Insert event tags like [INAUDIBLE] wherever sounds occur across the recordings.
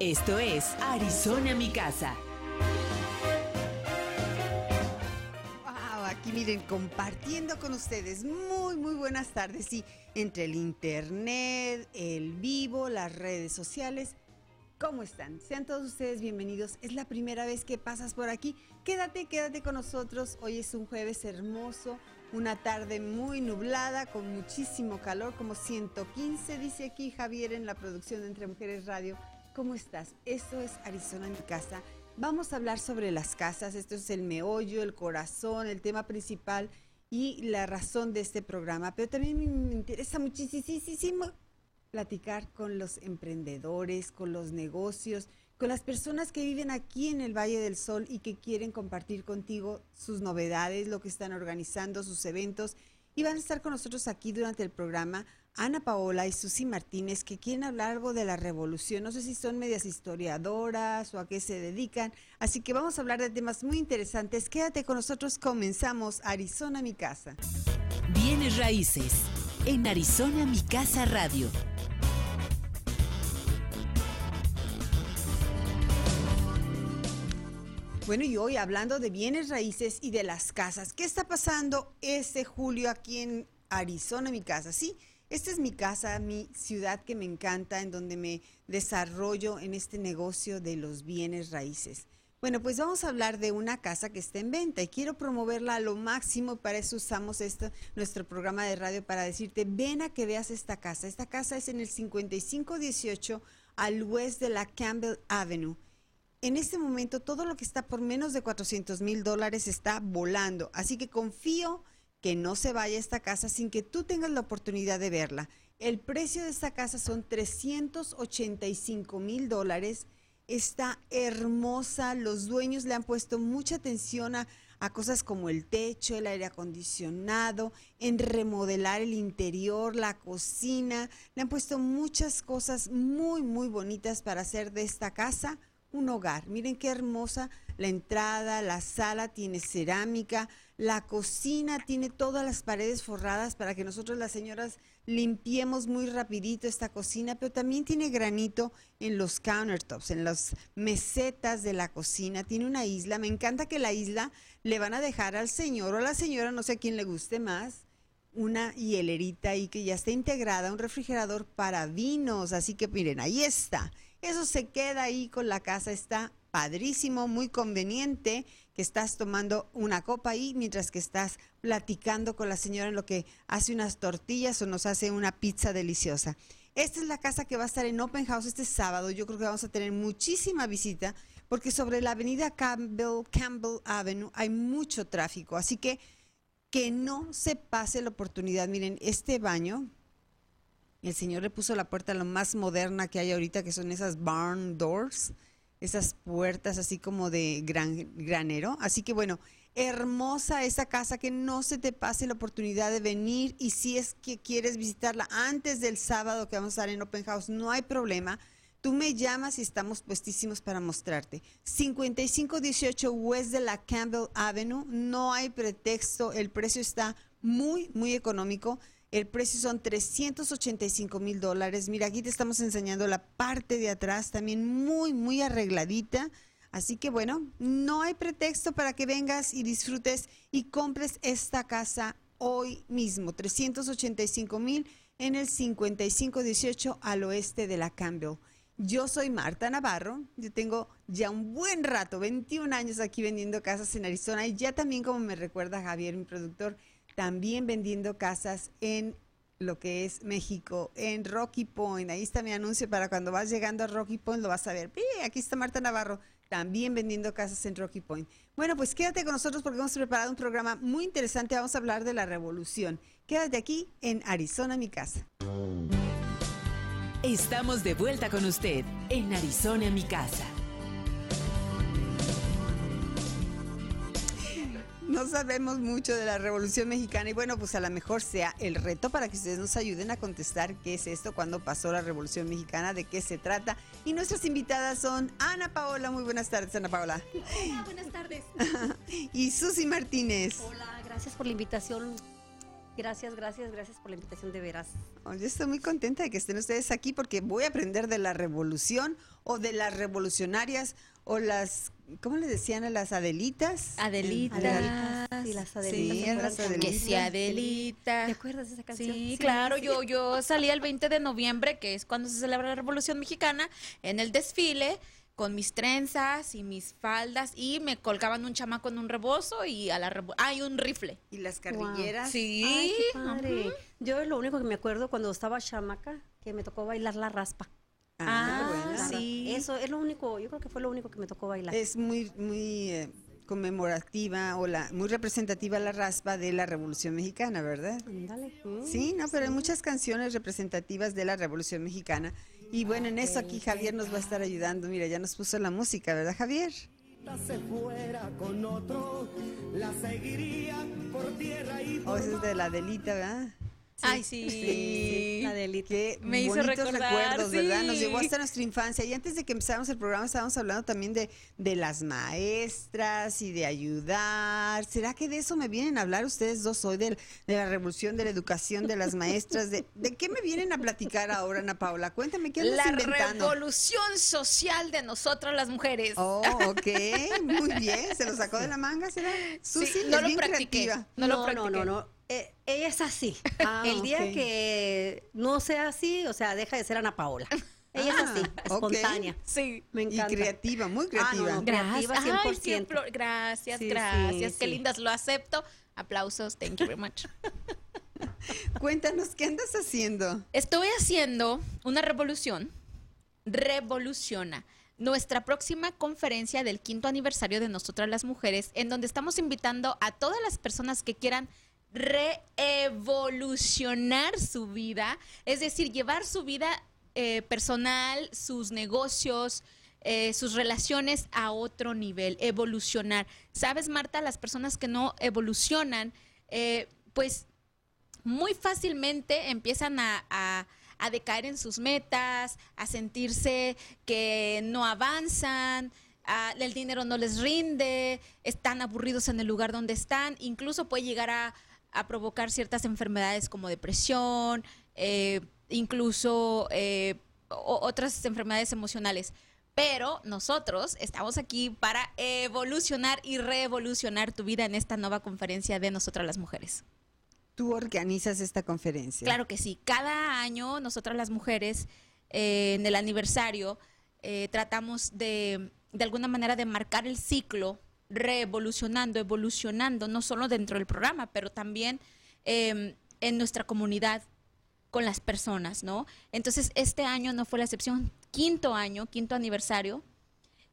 Esto es Arizona Mi Casa. Wow, aquí miren, compartiendo con ustedes. Muy, muy buenas tardes. Y entre el internet, el vivo, las redes sociales. ¿Cómo están? Sean todos ustedes bienvenidos. Es la primera vez que pasas por aquí. Quédate, quédate con nosotros. Hoy es un jueves hermoso, una tarde muy nublada, con muchísimo calor, como 115, dice aquí Javier en la producción de Entre Mujeres Radio. ¿Cómo estás? Esto es Arizona en casa. Vamos a hablar sobre las casas. Esto es el meollo, el corazón, el tema principal y la razón de este programa. Pero también me interesa muchísimo platicar con los emprendedores, con los negocios, con las personas que viven aquí en el Valle del Sol y que quieren compartir contigo sus novedades, lo que están organizando, sus eventos. Y van a estar con nosotros aquí durante el programa Ana Paola y Susi Martínez, que quieren hablar algo de la revolución. No sé si son medias historiadoras o a qué se dedican. Así que vamos a hablar de temas muy interesantes. Quédate con nosotros. Comenzamos Arizona, mi casa. Bienes raíces en Arizona Mi Casa Radio. Bueno, y hoy hablando de bienes raíces y de las casas. ¿Qué está pasando este julio aquí en Arizona, mi casa? Sí, esta es mi casa, mi ciudad que me encanta, en donde me desarrollo en este negocio de los bienes raíces. Bueno, pues vamos a hablar de una casa que está en venta y quiero promoverla a lo máximo. Para eso usamos esto, nuestro programa de radio para decirte, ven a que veas esta casa. Esta casa es en el 5518 al west de la Campbell Avenue. En este momento todo lo que está por menos de 400 mil dólares está volando. Así que confío que no se vaya esta casa sin que tú tengas la oportunidad de verla. El precio de esta casa son 385 mil dólares. Está hermosa. Los dueños le han puesto mucha atención a, a, cosas como el techo, el aire acondicionado, en remodelar el interior, la cocina. Le han puesto muchas cosas muy, muy bonitas para hacer de esta casa un hogar. Miren qué hermosa la entrada, la sala tiene cerámica, la cocina tiene todas las paredes forradas para que nosotros las señoras limpiemos muy rapidito esta cocina, pero también tiene granito en los countertops, en las mesetas de la cocina. Tiene una isla, me encanta que la isla le van a dejar al señor o a la señora, no sé a quién le guste más, una hielerita ahí que ya está integrada, un refrigerador para vinos, así que miren, ahí está. Eso se queda ahí con la casa, está padrísimo, muy conveniente que estás tomando una copa ahí mientras que estás platicando con la señora en lo que hace unas tortillas o nos hace una pizza deliciosa. Esta es la casa que va a estar en Open House este sábado. Yo creo que vamos a tener muchísima visita porque sobre la avenida Campbell, Campbell Avenue hay mucho tráfico. Así que que no se pase la oportunidad. Miren, este baño, el señor le puso la puerta lo más moderna que hay ahorita, que son esas barn doors, esas puertas así como de gran, granero. Así que bueno, hermosa esa casa, que no se te pase la oportunidad de venir y si es que quieres visitarla antes del sábado que vamos a estar en Open House, no hay problema. Tú me llamas y estamos puestísimos para mostrarte. 5518 West de la Campbell Avenue. No hay pretexto. El precio está muy, muy económico. El precio son 385 mil dólares. Mira, aquí te estamos enseñando la parte de atrás, también muy, muy arregladita. Así que bueno, no hay pretexto para que vengas y disfrutes y compres esta casa hoy mismo. 385 mil en el 5518 al oeste de la Campbell. Yo soy Marta Navarro, yo tengo ya un buen rato, 21 años aquí vendiendo casas en Arizona y ya también como me recuerda Javier, mi productor, también vendiendo casas en lo que es México, en Rocky Point. Ahí está mi anuncio para cuando vas llegando a Rocky Point, lo vas a ver. Aquí está Marta Navarro, también vendiendo casas en Rocky Point. Bueno, pues quédate con nosotros porque hemos preparado un programa muy interesante. Vamos a hablar de la revolución. Quédate aquí en Arizona, mi casa. Estamos de vuelta con usted en Arizona, mi casa. No sabemos mucho de la Revolución Mexicana y bueno, pues a lo mejor sea el reto para que ustedes nos ayuden a contestar qué es esto, cuándo pasó la Revolución Mexicana, de qué se trata. Y nuestras invitadas son Ana Paola, muy buenas tardes Ana Paola. Hola, buenas tardes. [LAUGHS] y Susi Martínez. Hola, gracias por la invitación. Gracias, gracias, gracias por la invitación de veras. Oh, yo estoy muy contenta de que estén ustedes aquí porque voy a aprender de la revolución o de las revolucionarias o las, ¿cómo le decían a las Adelitas? Adelitas. Y las Adelitas. Sí, ¿se las Adelitas. Que sí, Adelita. ¿Te acuerdas de esa canción? Sí, claro, yo yo salí el 20 de noviembre, que es cuando se celebra la Revolución Mexicana, en el desfile con mis trenzas y mis faldas y me colgaban un chamaco en un rebozo y a la revo- hay un rifle. Y las carrilleras. Sí. Ay, qué padre. Yo lo único que me acuerdo cuando estaba chamaca, que me tocó bailar la raspa. Ah, Ah, bueno. sí. Eso es lo único, yo creo que fue lo único que me tocó bailar. Es muy, muy eh, conmemorativa o la, muy representativa la raspa de la Revolución Mexicana, ¿verdad? Ándale. Sí, no, pero hay muchas canciones representativas de la Revolución Mexicana. Y bueno, en eso aquí Javier nos va a estar ayudando. Mira, ya nos puso la música, ¿verdad, Javier? se fuera con otro, la seguiría por tierra y O por ese es de la Delita, ¿verdad? Ay, sí. La delita. Qué Me hizo bonitos recordar, recuerdos, ¿verdad? Nos sí. llevó hasta nuestra infancia. Y antes de que empezáramos el programa, estábamos hablando también de, de las maestras y de ayudar. ¿Será que de eso me vienen a hablar ustedes dos hoy? De, de la revolución de la educación de las maestras. ¿De, de qué me vienen a platicar ahora, Ana Paula? Cuéntame, ¿qué andas La inventando? revolución social de nosotras las mujeres. Oh, ok, muy bien. [LAUGHS] ¿Se lo sacó de la manga, será? Sí, Susi, no lo bien practiqué. creativa. No, lo no, practiqué. no, no. Eh, ella es así. [LAUGHS] Ah, el día que no sea así, o sea, deja de ser Ana Paola. Ella Ah, es así, ok. espontánea. Sí. Me Y encanta. creativa, muy Ah, no, creativa. no. Creativa Ay, 100%. siempre- gracias, Sí, sí, gracias. Qué sí. lindas, lo acepto. Aplausos, thank you very much. [LAUGHS] Cuéntanos, ¿qué andas haciendo? Estoy haciendo una revolución. Revoluciona. Nuestra próxima conferencia del quinto aniversario de Nosotras las Mujeres, en donde estamos invitando a todas las personas que quieran reevolucionar su vida, es decir, llevar su vida eh, personal, sus negocios, eh, sus relaciones a otro nivel, evolucionar. ¿Sabes, Marta? Las personas que no evolucionan, eh, pues muy fácilmente empiezan a, a- a decaer en sus metas, a sentirse que no avanzan, el dinero no les rinde, están aburridos en el lugar donde están, incluso puede llegar a, a provocar ciertas enfermedades como depresión, eh, incluso eh, otras enfermedades emocionales. Pero nosotros estamos aquí para evolucionar y reevolucionar tu vida en esta nueva conferencia de Nosotras las Mujeres. Tú organizas esta conferencia. Claro que sí. Cada año nosotras las mujeres eh, en el aniversario eh, tratamos de, de alguna manera de marcar el ciclo, reevolucionando, evolucionando, no solo dentro del programa, pero también eh, en nuestra comunidad con las personas, ¿no? Entonces, este año no fue la excepción. Quinto año, quinto aniversario.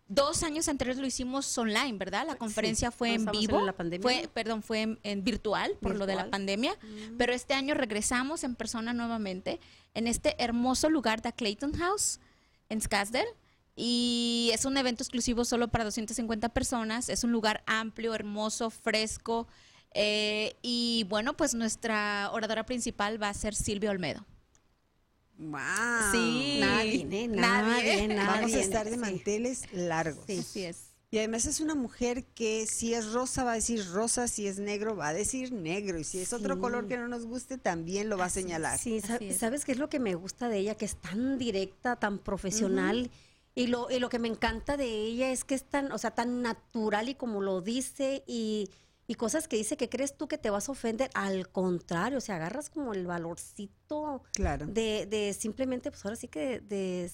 Dos años anteriores lo hicimos online, ¿verdad? La conferencia fue en vivo. en la pandemia. Fue, perdón, fue en, en virtual por lo de la pandemia. Pero este año regresamos en persona nuevamente en este hermoso lugar de Clayton House en Scottsdale. Y es un evento exclusivo solo para 250 personas. Es un lugar amplio, hermoso, fresco. eh, y bueno, pues nuestra oradora principal va a ser Silvia Olmedo. Wow. Sí. Nadie, ¿eh? Nadie. Nadie, nadie. [LAUGHS] Vamos a estar de Sí. manteles largos. Sí. Así es. Y además es una mujer que si es rosa va a decir rosa, si es negro va a decir negro y si es otro Sí. color que no nos guste también lo va a señalar. Sí, es. ¿sabes qué es lo que me gusta de ella? Que es tan directa, tan profesional. Y lo, y lo que me encanta de ella es que es tan, o sea, tan natural y como lo dice y, y cosas que dice que crees tú que te vas a ofender. Al contrario, o sea, agarras como el valorcito Claro. de, de simplemente, pues ahora sí que de,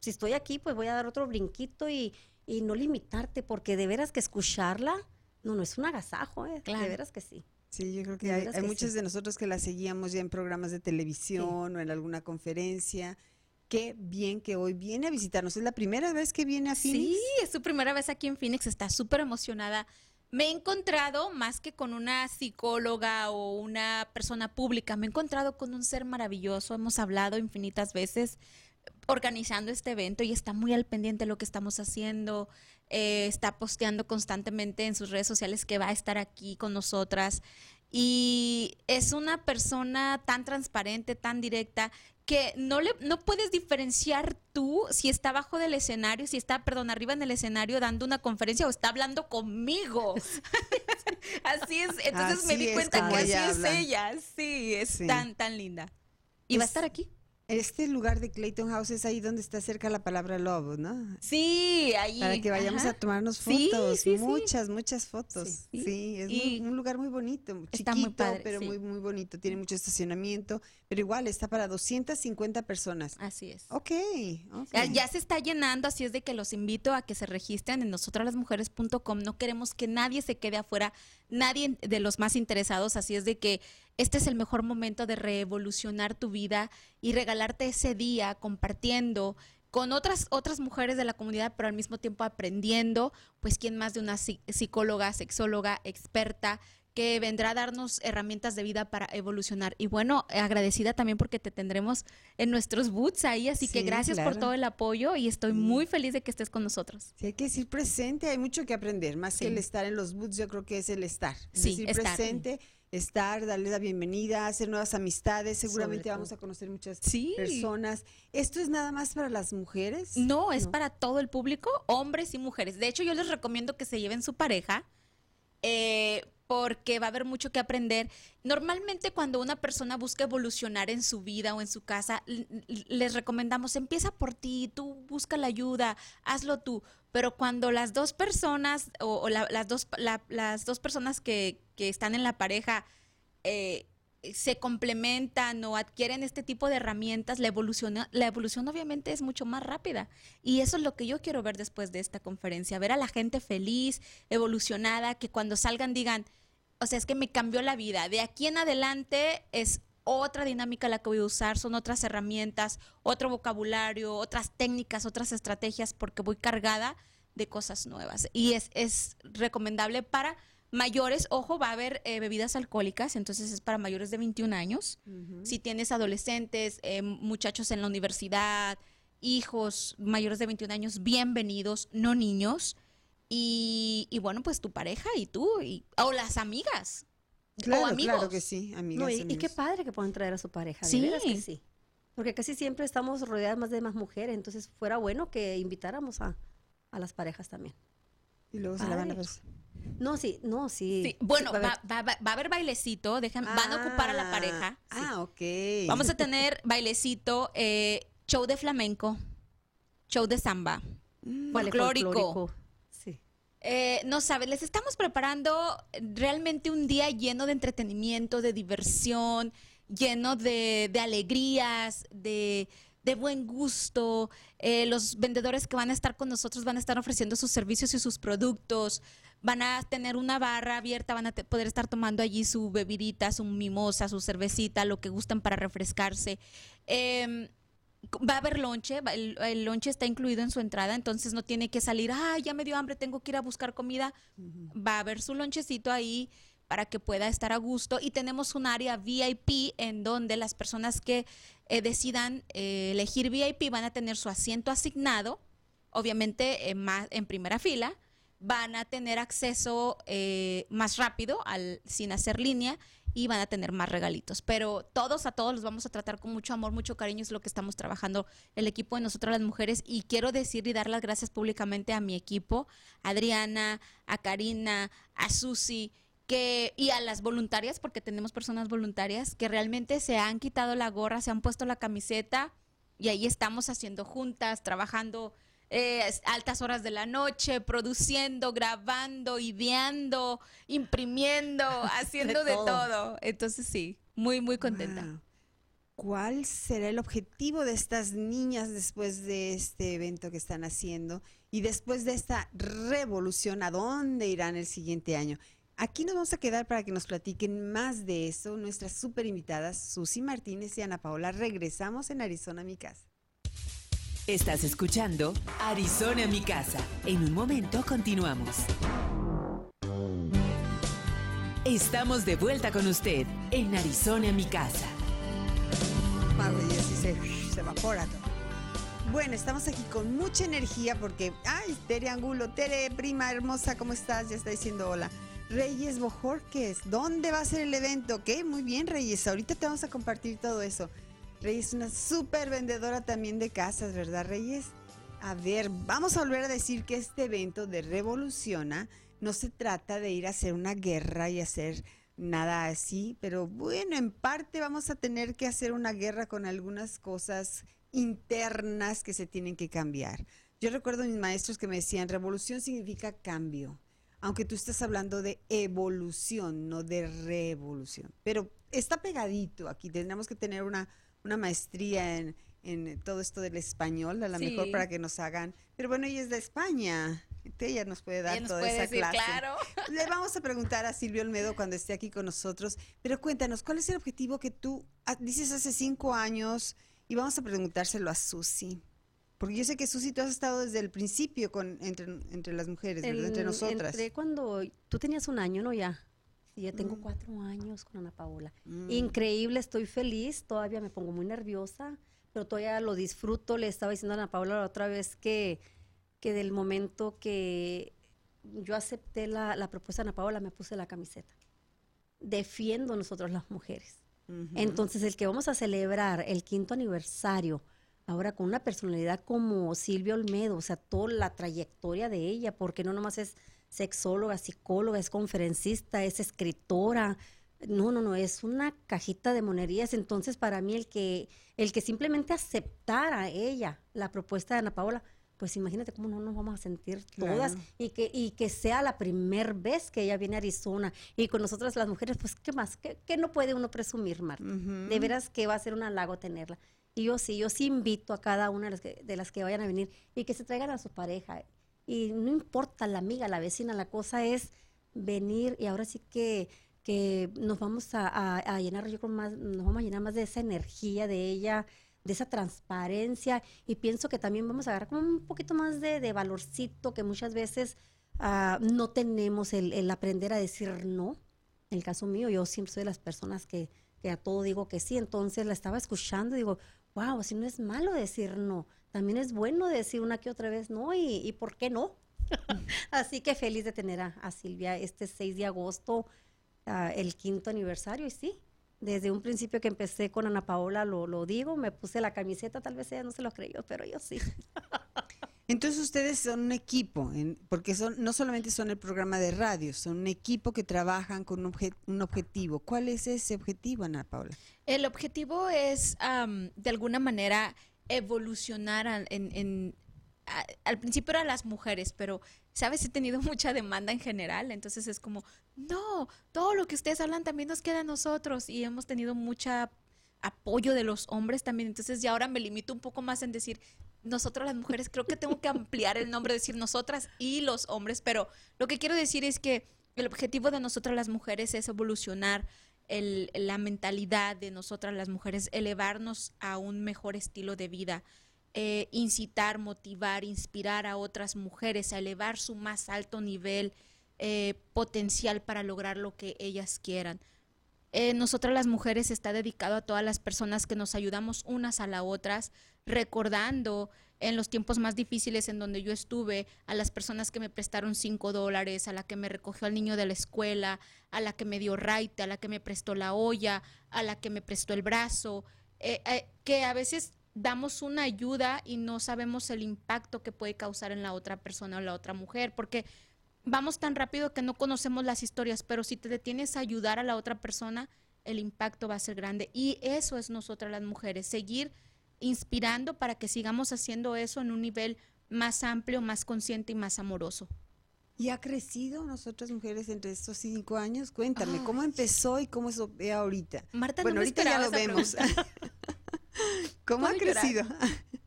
si estoy aquí, pues voy a dar otro brinquito y, y no limitarte, porque de veras que escucharla, no, no es un agasajo, ¿eh? Claro. De veras que sí. Sí, yo creo que hay, hay que muchos sí. de nosotros que la seguíamos ya en programas de televisión o en alguna conferencia. Qué bien que hoy viene a visitarnos. Es la primera vez que viene a Phoenix. Sí, es su primera vez aquí en Phoenix, está súper emocionada. Me he encontrado, más que con una psicóloga o una persona pública, me he encontrado con un ser maravilloso, hemos hablado infinitas veces. organizando este evento y está muy al pendiente de lo que estamos haciendo. eh, está posteando constantemente en sus redes sociales que va a estar aquí con nosotras. Y es una persona tan transparente, tan directa, que no le no puedes diferenciar tú si está abajo del escenario, si está, perdón, arriba en el escenario dando una conferencia o está hablando conmigo. [LAUGHS] así es, entonces me di cuenta que así es ella. Sí, es Sí. tan tan linda. Y va a Es- estar aquí. Este lugar de Clayton House es ahí donde está cerca la palabra love, ¿no? Sí, ahí. Para que vayamos ajá. a tomarnos fotos, sí, sí. muchas, muchas fotos. Sí. Es Y- un lugar muy bonito, Está chiquito, muy padre, pero muy, muy bonito. Tiene mucho estacionamiento, pero igual está para 250 personas. Así es. Ok, ok. Ya, ya se está llenando, así es de que los invito a que se registren en nosotraslasmujeres.com. No queremos que nadie se quede afuera, nadie de los más interesados, así es de que este es el mejor momento de revolucionar tu vida y regalarte ese día compartiendo con otras otras mujeres de la comunidad, pero al mismo tiempo aprendiendo, pues quién más de una psi- psicóloga, sexóloga, experta que vendrá a darnos herramientas de vida para evolucionar. Y bueno, agradecida también porque te tendremos en nuestros boots ahí, así que gracias por todo el apoyo y estoy muy feliz de que estés con nosotros. Sí, hay que decir presente, hay mucho que aprender, más Sí. que el estar en los booths, yo creo que es el estar. Es decir estar. presente, estar, darle la bienvenida, hacer nuevas amistades, seguramente vamos a conocer muchas Sí. personas. ¿Esto es nada más para las mujeres? No, es para todo el público, hombres y mujeres. De hecho, yo les recomiendo que se lleven su pareja, eh, porque va a haber mucho que aprender. Normalmente cuando una persona busca evolucionar en su vida o en su casa, les recomendamos, empieza por ti, tú busca la ayuda, hazlo tú. Pero cuando las dos personas o, o la- las, dos, la- las dos personas que, que están en la pareja eh, se complementan o adquieren este tipo de herramientas, la evolución, la evolución obviamente es mucho más rápida. Y eso es lo que yo quiero ver después de esta conferencia, ver a la gente feliz, evolucionada, que cuando salgan digan, o sea, es que me cambió la vida. De aquí en adelante es otra dinámica la que voy a usar, son otras herramientas, otro vocabulario, otras técnicas, otras estrategias, porque voy cargada de cosas nuevas. Y es, es recomendable para mayores, ojo, va a haber eh, bebidas alcohólicas, entonces es para mayores de 21 años. Si tienes adolescentes, eh, muchachos en la universidad, hijos mayores de 21 años, bienvenidos, no niños. Y, y bueno, pues tu pareja y tú, y, o las amigas. Claro, o amigos. claro que sí, amigas. No, y, y qué padre que puedan traer a su pareja, Sí. que sí. Porque casi siempre estamos rodeadas más de más mujeres, entonces fuera bueno que invitáramos a, a las parejas también. Y luego se la van a ver. No, sí, no, sí. Sí, Bueno, Sí, va a va, va- va- a haber bailecito, dejen, van a ocupar a la pareja. Ah, ok. Vamos a tener bailecito, eh, show de flamenco, show de samba, folclórico. folclórico. Eh, no sabes, les estamos preparando realmente un día lleno de entretenimiento, de diversión, lleno de, de alegrías, de, buen gusto. Eh, los vendedores que van a estar con nosotros van a estar ofreciendo sus servicios y sus productos. Van a tener una barra abierta, van a poder estar tomando allí su bebidita, su mimosa, su cervecita, lo que gustan para refrescarse. Em, Va a haber lonche, el, el lonche está incluido en su entrada, entonces no tiene que salir, ah, ya me dio hambre, tengo que ir a buscar comida. Va a haber su lonchecito ahí para que pueda estar a gusto y tenemos un área VIP en donde las personas que eh, decidan eh, elegir VIP van a tener su asiento asignado, obviamente en, más, en primera fila, van a tener acceso eh, más rápido al, sin hacer línea y van a tener más regalitos. Pero todos a todos los vamos a tratar con mucho amor, mucho cariño, es lo que estamos trabajando el equipo de nosotras las mujeres. Y quiero decir y dar las gracias públicamente a mi equipo, a Adriana, a Karina, a Susi, que, y a las voluntarias, porque tenemos personas voluntarias que realmente se han quitado la gorra, se han puesto la camiseta y ahí estamos haciendo juntas, trabajando eh, altas horas de la noche, produciendo, grabando, ideando, imprimiendo, [LAUGHS] haciendo de, todo. todo. Entonces sí, muy, muy contenta. Wow. ¿Cuál será el objetivo de estas niñas después de este evento que están haciendo y después de esta revolución? ¿A dónde irán el siguiente año? Aquí nos vamos a quedar para que nos platiquen más de eso. Nuestras super invitadas, Susi Martínez y Ana Paola. Regresamos en Arizona, mi casa. Estás escuchando Arizona mi casa. En un momento continuamos. Estamos de vuelta con usted en Arizona mi casa. Mago, y se, evapora todo. Bueno, estamos aquí con mucha energía porque, ay, Tere Angulo, Tere, prima hermosa, ¿cómo estás? Ya está diciendo hola. Reyes Bojorques, ¿dónde va a ser el evento? Ok, muy bien, Reyes, ahorita te vamos a compartir todo eso. Reyes es una súper vendedora también de casas, ¿verdad, Reyes? A ver, vamos a volver a decir que este evento de Revoluciona no se trata de ir a hacer una guerra y hacer nada así, pero bueno, en parte vamos a tener que hacer una guerra con algunas cosas internas que se tienen que cambiar. Yo recuerdo a mis maestros que me decían, revolución significa cambio, aunque tú estás hablando de evolución, no de revolución. Pero está pegadito aquí, tendremos que tener una, una maestría en, en todo esto del español, a lo Sí. mejor para que nos hagan. Pero bueno, ella es de España, ella nos puede dar nos toda puede esa decir, clase. claro. [LAUGHS] Le vamos a preguntar a Silvio Olmedo cuando esté aquí con nosotros. Pero cuéntanos, ¿cuál es el objetivo que tú ah, dices hace cinco años? Y vamos a preguntárselo a Susi. Porque yo sé que Susi, tú has estado desde el principio con, entre, entre las mujeres, ¿verdad? entre nosotras. Entré cuando tú tenías un año, ¿no? Ya. Ya tengo Mm. cuatro años con Ana Paola. Mm. Increíble, estoy feliz. Todavía me pongo muy nerviosa, pero todavía lo disfruto. Le estaba diciendo a Ana Paola la otra vez que, que del momento que yo acepté la, la propuesta de Ana Paola, me puse la camiseta. Defiendo nosotros las mujeres. Entonces, el que vamos a celebrar el quinto aniversario, ahora con una personalidad como Silvia Olmedo, o sea, toda la trayectoria de ella, porque no nomás es sexóloga, psicóloga, es conferencista, es escritora. No, no, no, es una cajita de monerías. Entonces, para mí, el que, el que simplemente aceptara ella la propuesta de Ana Paola, pues imagínate cómo no nos vamos a sentir todas Claro. y que, y que sea la primer vez que ella viene a Arizona y con nosotras las mujeres, pues, ¿qué más? ¿Qué, qué no puede uno presumir, Marta? De veras que va a ser un halago tenerla. Y yo sí, yo sí invito a cada una de las que, de las que vayan a venir y que se traigan a su pareja. Y no importa la amiga, la vecina, la cosa es venir y ahora sí que, que nos vamos a, a- llenar, yo creo más, nos vamos a llenar más de esa energía de ella, de esa transparencia y pienso que también vamos a agarrar como un poquito más de, de valorcito que muchas veces ah, no tenemos el, el aprender a decir no. En el caso mío, yo siempre soy de las personas que, que a todo digo que sí, entonces la estaba escuchando y digo, wow, así no es malo decir no, también es bueno decir una que otra vez no y, y ¿por qué no? [LAUGHS] así que feliz de tener a, a Silvia este 6 de agosto, ah, el quinto aniversario y sí. Desde un principio que empecé con Ana Paola, lo, lo digo, me puse la camiseta, tal vez ella no se lo creyó, pero yo sí. [LAUGHS] Entonces ustedes son un equipo, en- porque son no solamente son el programa de radio, son un equipo que trabajan con un, obje- un objetivo. ¿Cuál es ese objetivo, Ana Paula? El objetivo es, de alguna manera, evolucionar al principio eran las mujeres, pero, ¿sabes? He tenido [LAUGHS] mucha demanda en general, entonces es como, no, todo lo que ustedes hablan también nos queda a nosotros y hemos tenido mucha apoyo de los hombres también, entonces ya ahora me limito un poco más en decir, nosotras las mujeres, creo que tengo que ampliar el nombre, decir nosotras y los hombres, pero lo que quiero decir es que el objetivo de nosotras las mujeres es evolucionar el- la mentalidad de nosotras las mujeres, elevarnos a un mejor estilo de vida, eh, incitar, motivar, inspirar a otras mujeres a elevar su más alto nivel eh, potencial para lograr lo que ellas quieran. Nosotras las mujeres está dedicado a todas las personas que nos ayudamos unas a las otras, recordando en los tiempos más difíciles en donde yo estuve, a las personas que me prestaron cinco dólares, a la que me recogió al niño de la escuela, a la que me dio raite, a la que me prestó la olla, a la que me prestó el brazo, eh, eh, que a veces damos una ayuda y no sabemos el impacto que puede causar en la otra persona o la otra mujer, porque vamos tan rápido que no conocemos las historias, pero si te detienes a ayudar a la otra persona, el impacto va a ser grande. Y eso es nosotras las mujeres, seguir inspirando para que sigamos haciendo eso en un nivel más amplio, más consciente y más amoroso. ¿Y ha crecido nosotras mujeres entre estos cinco años? Cuéntame. ¿cómo empezó y cómo se ve ahorita? Marta, bueno, no me ahorita ya lo vemos. [LAUGHS] ¿Cómo ha crecido?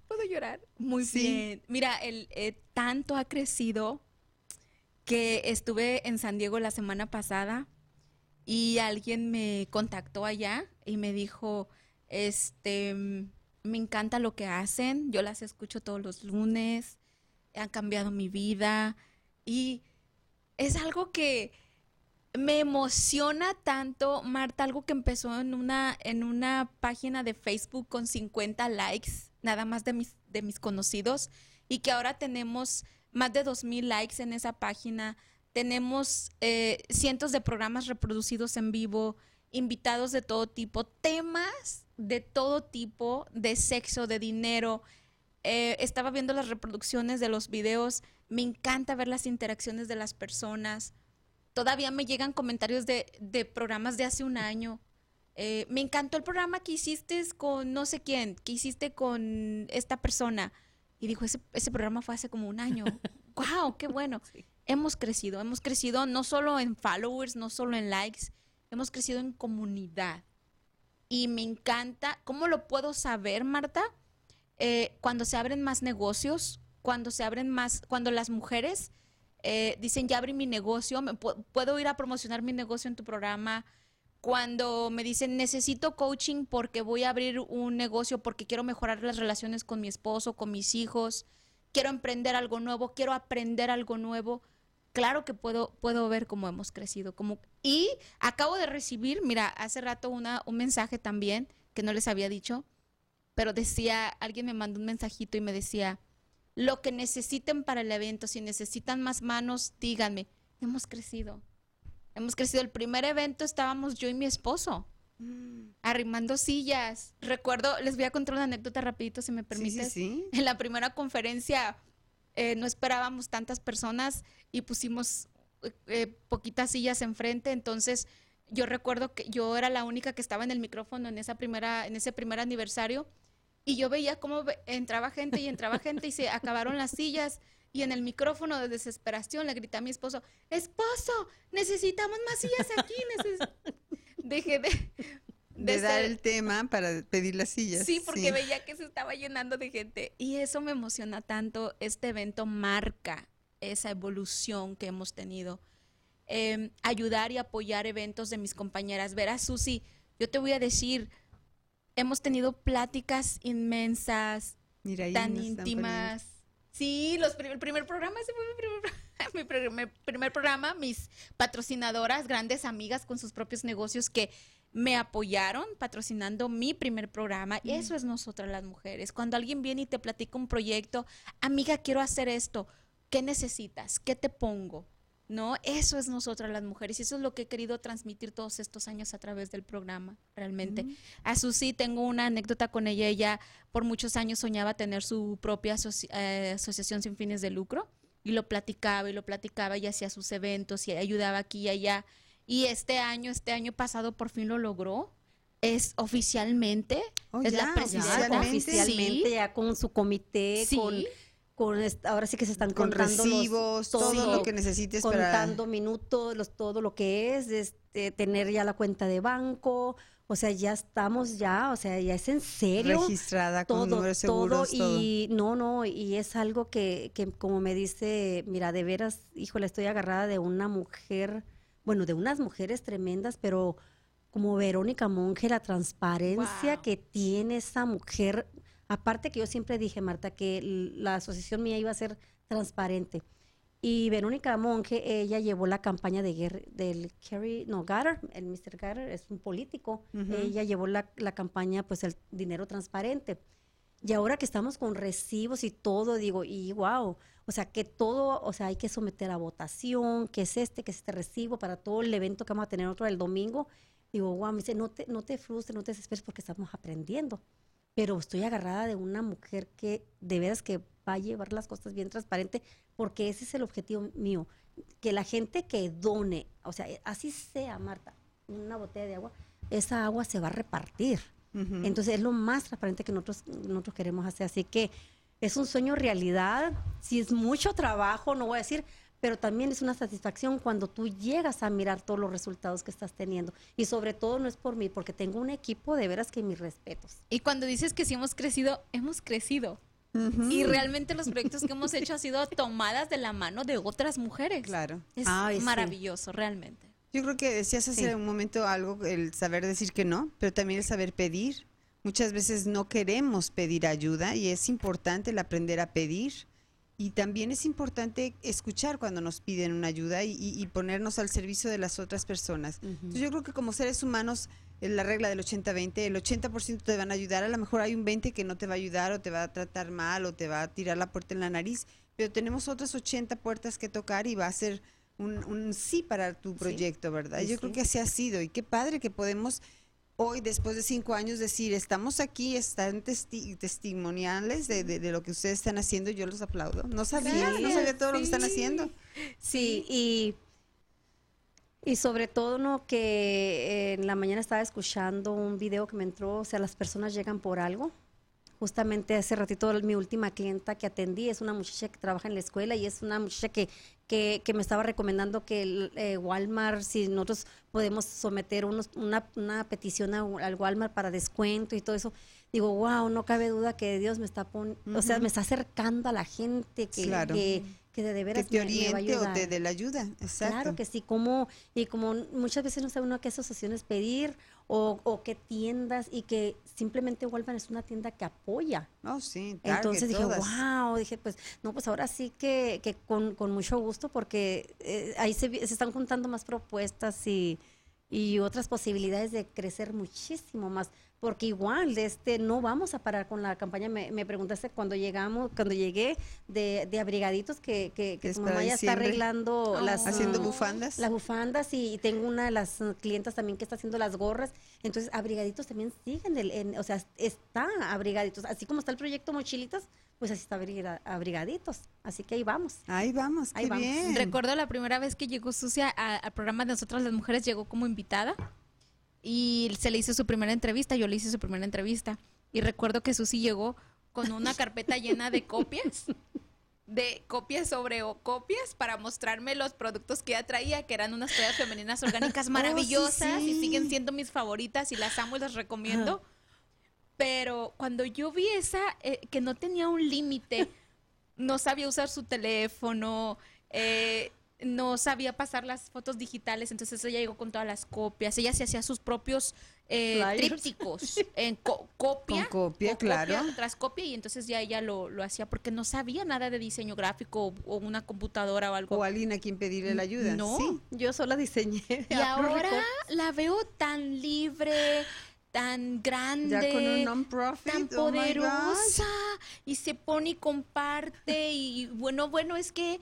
¿Puedo llorar? [LAUGHS] Muy Sí. bien. Mira, el, eh, tanto ha crecido que estuve en San Diego la semana pasada y alguien me contactó allá y me dijo, este, mm, me encanta lo que hacen, yo las escucho todos los lunes, han cambiado mi vida y es algo que me emociona tanto, Marta, algo que empezó en una, en una página de Facebook con 50 likes, nada más de mis, de mis conocidos, y que ahora tenemos más de 2.000 likes en esa página. Tenemos eh, cientos de programas reproducidos en vivo, invitados de todo tipo, temas de todo tipo, de sexo, de dinero. Eh, estaba viendo las reproducciones de los videos, me encanta ver las interacciones de las personas. Todavía me llegan comentarios de, programas de hace un año. Eh, me encantó el programa que hiciste con no sé quién, que hiciste con esta persona. Y dijo, ese, ese programa fue hace como un año. [LAUGHS] ¡Wow! ¡Qué bueno! Hemos crecido, hemos crecido no solo en followers, no solo en likes, hemos crecido en comunidad. Y me encanta, ¿cómo lo puedo saber, Marta? Eh, cuando se abren más negocios, cuando se abren más, cuando las mujeres eh, dicen, ya abrí mi negocio, me pu- puedo ir a promocionar mi negocio en tu programa. Cuando me dicen, necesito coaching porque voy a abrir un negocio, porque quiero mejorar las relaciones con mi esposo, con mis hijos, quiero emprender algo nuevo, quiero aprender algo nuevo. Claro que puedo, puedo ver cómo hemos crecido. Como, y acabo de recibir, mira, hace rato una, un mensaje también que no les había dicho, pero decía, alguien me mandó un mensajito y me decía, lo que necesiten para el evento, si necesitan más manos, díganme. Hemos crecido. Hemos crecido. El primer evento estábamos yo y mi esposo arrimando sillas. Recuerdo, les voy a contar una anécdota rapidito, si me Sí, sí, permites. sí. En la primera conferencia eh, no esperábamos tantas personas y pusimos eh, poquitas sillas enfrente, entonces yo recuerdo que yo era la única que estaba en el micrófono en esa primera en ese primer aniversario y yo veía cómo entraba gente y entraba gente y se acabaron las sillas y en el micrófono de desesperación le grité a mi esposo, "Esposo, necesitamos más sillas aquí." neces-". [LAUGHS] Dejé de De, dar el tema para pedir las sillas. Sí, porque veía que se estaba llenando de gente. Y eso me emociona tanto. Este evento marca esa evolución que hemos tenido. Eh, ayudar y apoyar eventos de mis compañeras. Verás, Susi, yo te voy a decir, hemos tenido pláticas inmensas, Mira, tan íntimas. Sí, los prim- el primer programa, ese fue mi primer, pro- [LAUGHS] mi primer- primer programa, mis patrocinadoras, grandes amigas con sus propios negocios que me apoyaron patrocinando mi primer programa. Y eso es nosotras las mujeres. Cuando alguien viene y te platica un proyecto, amiga, quiero hacer esto, ¿qué necesitas? ¿Qué te pongo? ¿No? Eso es nosotras las mujeres y eso es lo que he querido transmitir todos estos años a través del programa, realmente. A Susi tengo una anécdota con ella. Ella por muchos años soñaba tener su propia asoci- eh, asociación sin fines de lucro y lo platicaba y lo platicaba y hacía sus eventos y ayudaba aquí y allá. Y este año, este año pasado por fin lo logró. Es oficialmente, Oh, es ya, la Ya, presidenta. oficialmente, Sí. ya con su comité, Sí. con, con ahora sí que se están Con contando los- recibos, todo sí, lo que necesites para... contando minutos, los, todo lo que es, este, tener ya la cuenta de banco, o sea, ya estamos ya, o sea, ya es en serio. registrada con todo, números todo, seguros, todo. y no, no, y es algo que, que como me dice, mira, de veras, híjole, estoy agarrada de una mujer, bueno, de unas mujeres tremendas, pero como Verónica Monge, la transparencia Wow. que tiene esa mujer, aparte que yo siempre dije, Marta, que la asociación mía iba a ser transparente. Y Verónica Monge, ella llevó la campaña de guerra, del Kerry, no, Gatter, el Mr. Gatter es un político. Ella llevó la, la campaña, pues el dinero transparente. Y ahora que estamos con recibos y todo, digo, y wow, o sea, que todo, o sea, hay que someter a votación, que es este, que es este recibo para todo el evento que vamos a tener otro el domingo. Digo, wow, me dice, no te, no te frustres, no te desesperes porque estamos aprendiendo. Pero estoy agarrada de una mujer que de veras que va a llevar las cosas bien transparente, porque ese es el objetivo mío, que la gente que done, o sea, así sea, Marta, una botella de agua, esa agua se va a repartir. Entonces es lo más transparente que nosotros, nosotros queremos hacer. Así que es un sueño realidad. Si es mucho trabajo, no voy a decir, pero también es una satisfacción cuando tú llegas a mirar todos los resultados que estás teniendo. Y sobre todo no es por mí, porque tengo un equipo de veras que mis respetos. Y cuando dices que sí hemos crecido, hemos crecido. Y realmente los proyectos que hemos hecho han sido tomadas de la mano de otras mujeres. Claro. Es Ay, sí. maravilloso, realmente. Yo creo que decías hace Sí. un momento algo, el saber decir que no, pero también el saber pedir. Muchas veces no queremos pedir ayuda y es importante el aprender a pedir y también es importante escuchar cuando nos piden una ayuda y, y- y ponernos al servicio de las otras personas. Entonces yo creo que como seres humanos, es la regla del 80-20, el 80% te van a ayudar, a lo mejor hay un 20 que no te va a ayudar o te va a tratar mal o te va a tirar la puerta en la nariz, pero tenemos otras 80 puertas que tocar y va a ser un, un sí para tu proyecto, ¿verdad? Sí, yo creo que así ha sido y qué padre que podemos hoy, después de cinco años, decir, estamos aquí, están testi- testimoniales de, de- de lo que ustedes están haciendo, yo los aplaudo. No sabía, no sabía todo lo que están haciendo. Sí, y, y sobre todo, ¿no? Que en la mañana estaba escuchando un video que me entró, o sea, las personas llegan por algo. Justamente hace ratito mi última clienta que atendí es una muchacha que trabaja en la escuela y es una muchacha que, que, que me estaba recomendando que el, eh, Walmart, si nosotros podemos someter unos, una, una petición a- al Walmart para descuento y todo eso. Digo, wow, no cabe duda que Dios me está pon- o sea, me está acercando a la gente que, Claro. que, que de, de Que te a oriente o te dé la ayuda. Exacto. Claro que sí, como, y como muchas veces no sabe uno qué asociaciones pedir o, o qué tiendas y que simplemente Walmart es una tienda que apoya. Oh, sí, Target, Entonces dije, todas. wow, dije, pues, no, pues ahora sí que, que con, con mucho gusto porque eh, ahí se, se están juntando más propuestas y, y otras posibilidades de crecer muchísimo más. Porque igual, de este, no vamos a parar con la campaña. Me, me preguntaste cuando llegamos, cuando llegué de, de abrigaditos que, que, que Es tu mamá ya está arreglando las Haciendo ah, bufandas. las bufandas y, y tengo una de las uh, clientas también que está haciendo las gorras. Entonces, abrigaditos también siguen, el, en- o sea, está abrigaditos. Así como está el proyecto Mochilitas, pues así está abriga- abrigaditos. Así que ahí vamos. Ahí vamos, qué Ahí vamos. bien. Recuerdo la primera vez que llegó Sucia al programa de Nosotras las Mujeres, llegó como invitada y se le hizo su primera entrevista, yo le hice su primera entrevista. Y recuerdo que Susi llegó con una carpeta llena de copias, de copias sobre o copias para mostrarme los productos que ella traía, que eran unas toallas femeninas orgánicas maravillosas y sí. siguen siendo mis favoritas y las amo y las recomiendo. Pero cuando yo vi esa, eh, que no tenía un límite, no sabía usar su teléfono, eh, no sabía pasar las fotos digitales, entonces ella llegó con todas las copias. Ella se hacía sus propios eh, trípticos [LAUGHS] en co- copia. Con copia, claro. tras copia, y entonces ya ella lo, lo hacía porque no sabía nada de diseño gráfico o, o una computadora o algo. O alguien a quien pedirle la ayuda. No. Sí. Yo sola diseñé. [LAUGHS] Y ahora la veo tan libre, tan grande. Ya con un non-profit. tan oh poderosa y se pone y comparte y bueno, bueno, es que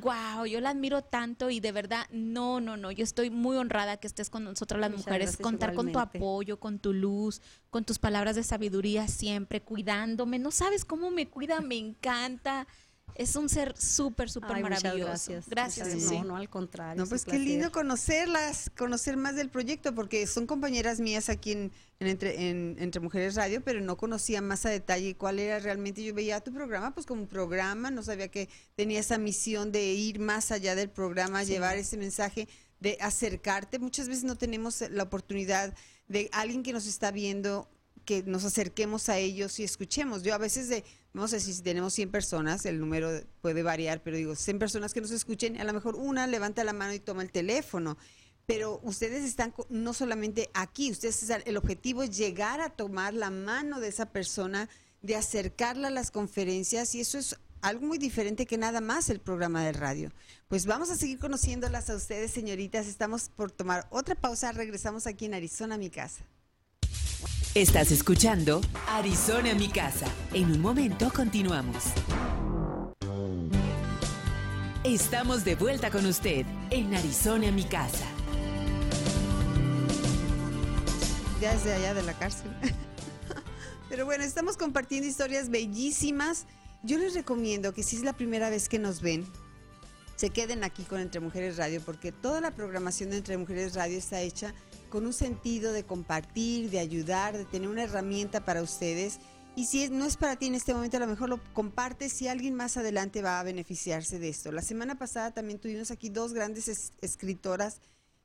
wow, yo la admiro tanto y de verdad, no, no, no, yo estoy muy honrada que estés con nosotras las Muchas mujeres, contar con tu apoyo, con tu luz, con tus palabras de sabiduría siempre, cuidándome, no sabes cómo me cuida, me encanta. Es un ser súper, súper maravilloso. gracias. Gracias, Susi. No, no, al contrario. No, pues qué placer. lindo conocerlas, conocer más del proyecto, porque son compañeras mías aquí en, en entre, en- Entre Mujeres Radio, pero no conocía más a detalle cuál era realmente. Yo veía tu programa pues como un programa, no sabía que tenía esa misión de ir más allá del programa, llevar ese mensaje, de acercarte. Muchas veces no tenemos la oportunidad de alguien que nos está viendo que nos acerquemos a ellos y escuchemos. Yo a veces de, vamos a decir, si tenemos 100 personas, el número puede variar, pero digo, 100 personas que nos escuchen, a lo mejor una levanta la mano y toma el teléfono. Pero ustedes están no solamente aquí, ustedes el objetivo es llegar a tomar la mano de esa persona, de acercarla a las conferencias y eso es algo muy diferente que nada más el programa de radio. Pues vamos a seguir conociéndolas a ustedes, señoritas. Estamos por tomar otra pausa. Regresamos aquí en Arizona, mi casa. Estás escuchando Arizona mi casa. En un momento continuamos. Estamos de vuelta con usted en Arizona mi casa. ya desde allá de la cárcel. [LAUGHS] Pero bueno, estamos compartiendo historias bellísimas. Yo les recomiendo que si es la primera vez que nos ven, se queden aquí con Entre Mujeres Radio, porque toda la programación de Entre Mujeres Radio está hecha con un sentido de compartir, de ayudar, de tener una herramienta para ustedes. Y si no es para ti en este momento, a lo mejor lo compartes si alguien más adelante va a beneficiarse de esto. La semana pasada también tuvimos aquí dos grandes es- escritoras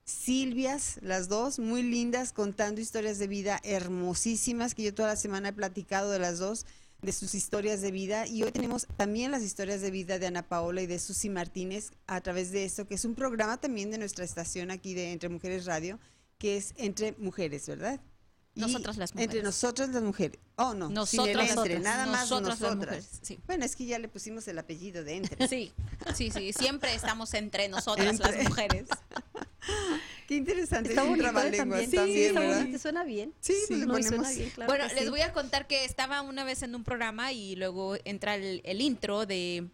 Silvias, las dos, muy lindas, contando historias de vida hermosísimas, que yo toda la semana he platicado de las dos, de sus historias de vida. Y hoy tenemos también las historias de vida de Ana Paola y de Susi Martínez a través de esto, que es un programa también de nuestra estación aquí de Entre Mujeres Radio, que es Entre Mujeres, ¿verdad? Y Nosotras las mujeres. Entre nosotras las mujeres. Oh, no. sin el Nosotras, entre, nada más nosotras nosotras. las mujeres, sí. Bueno, es que ya le pusimos el apellido de entre. Sí, sí, sí, siempre estamos entre nosotras Entre. las mujeres. [LAUGHS] Qué interesante. Está es bonito ¿eh? también. también, sí, está bonito, suena bien. Sí, pues le no, y ponemos- suena bien, claro bueno, les sí. voy a contar que estaba una vez en un programa y luego entra el, el intro de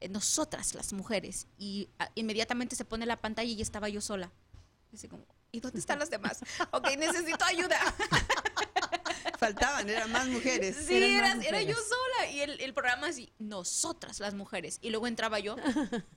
eh, nosotras las mujeres y ah, inmediatamente se pone la pantalla y estaba yo sola. Así como, ¿y dónde están los demás? Ok, necesito ayuda. [LAUGHS] Faltaban, eran más mujeres. Sí, eran más era, era yo sola. Y el, el programa así, nosotras las mujeres. Y luego entraba yo,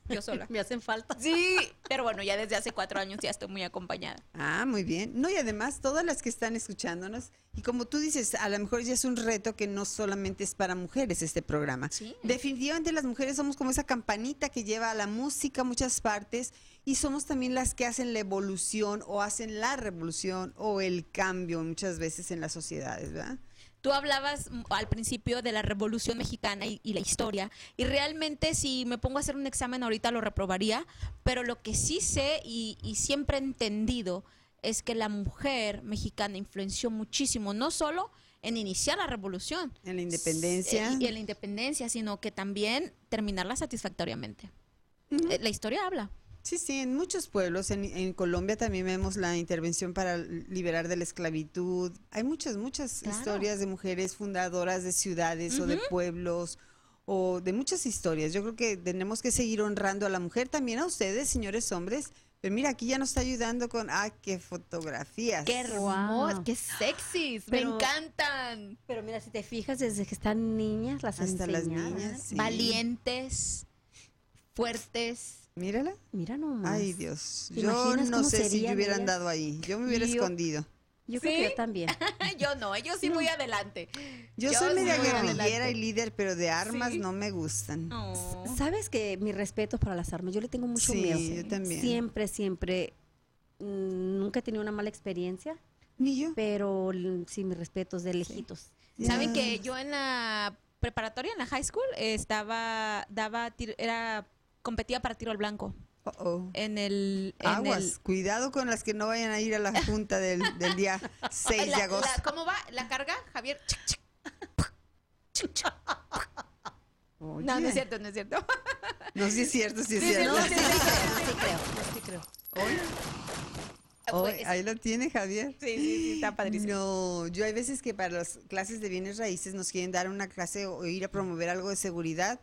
yo sola. [LAUGHS] Me hacen falta. Sí, pero bueno, ya desde hace cuatro años ya estoy muy acompañada. Ah, muy bien. No, y además todas las que están escuchándonos, y como tú dices, a lo mejor ya es un reto que no solamente es para mujeres este programa. Sí. Definitivamente las mujeres somos como esa campanita que lleva a la música a muchas partes y somos también las que hacen la evolución o hacen la revolución o el cambio muchas veces en las sociedades, ¿verdad? Tú hablabas al principio de la Revolución Mexicana y, y la historia, y realmente si me pongo a hacer un examen ahorita lo reprobaría, pero lo que sí sé y, y siempre he entendido es que la mujer mexicana influenció muchísimo, no solo en iniciar la revolución En la independencia. eh, y en la independencia, sino que también terminarla satisfactoriamente. Eh, La historia habla. Sí, sí, en muchos pueblos, en, en Colombia también vemos la intervención para liberar de la esclavitud. Hay muchas, muchas Claro. historias de mujeres fundadoras de ciudades o de pueblos o de muchas historias. Yo creo que tenemos que seguir honrando a la mujer, también a ustedes, señores hombres. Pero mira, aquí ya nos está ayudando con, ah, qué fotografías. ¡Qué hermoso! Wow. ¡Qué sexys! ¡Me encantan! Pero mira, si te fijas, desde que están niñas, las Hasta las niñas, sí. Valientes, fuertes. Mírala. Mira nomás. Ay, Dios. ¿Te Yo no sé si yo hubiera andado ahí. Yo me hubiera Yo- escondido. Yo creo que yo también. [LAUGHS] yo no, yo sí voy adelante. Yo, Yo soy sí media guerrillera y líder, pero de armas Sí. no me gustan. No. Sabes que mi respeto para las armas, yo le tengo mucho Sí, miedo. yo también. Siempre, siempre. mm, Nunca he tenido una mala experiencia, Ni yo. pero sí, mis respetos de lejitos. Saben que yo en la preparatoria, en la high school, estaba, daba, tiro- era, competía para tiro al blanco. Oh, oh. En el, en Aguas, el- cuidado con las que no vayan a ir a la junta del, del día [LAUGHS] 6 la- de agosto. la- ¿Cómo va la carga, Javier? No, no es cierto, no es cierto. [LAUGHS] No, sí es cierto, sí es Sí, cierto. no, Sí, creo, sí creo, sí creo. Hoy, hoy, Pues, ahí lo tiene Javier. sí, sí, sí, está padrísimo. No, yo hay veces que para las clases de bienes raíces nos quieren dar una clase o ir a promover algo de seguridad.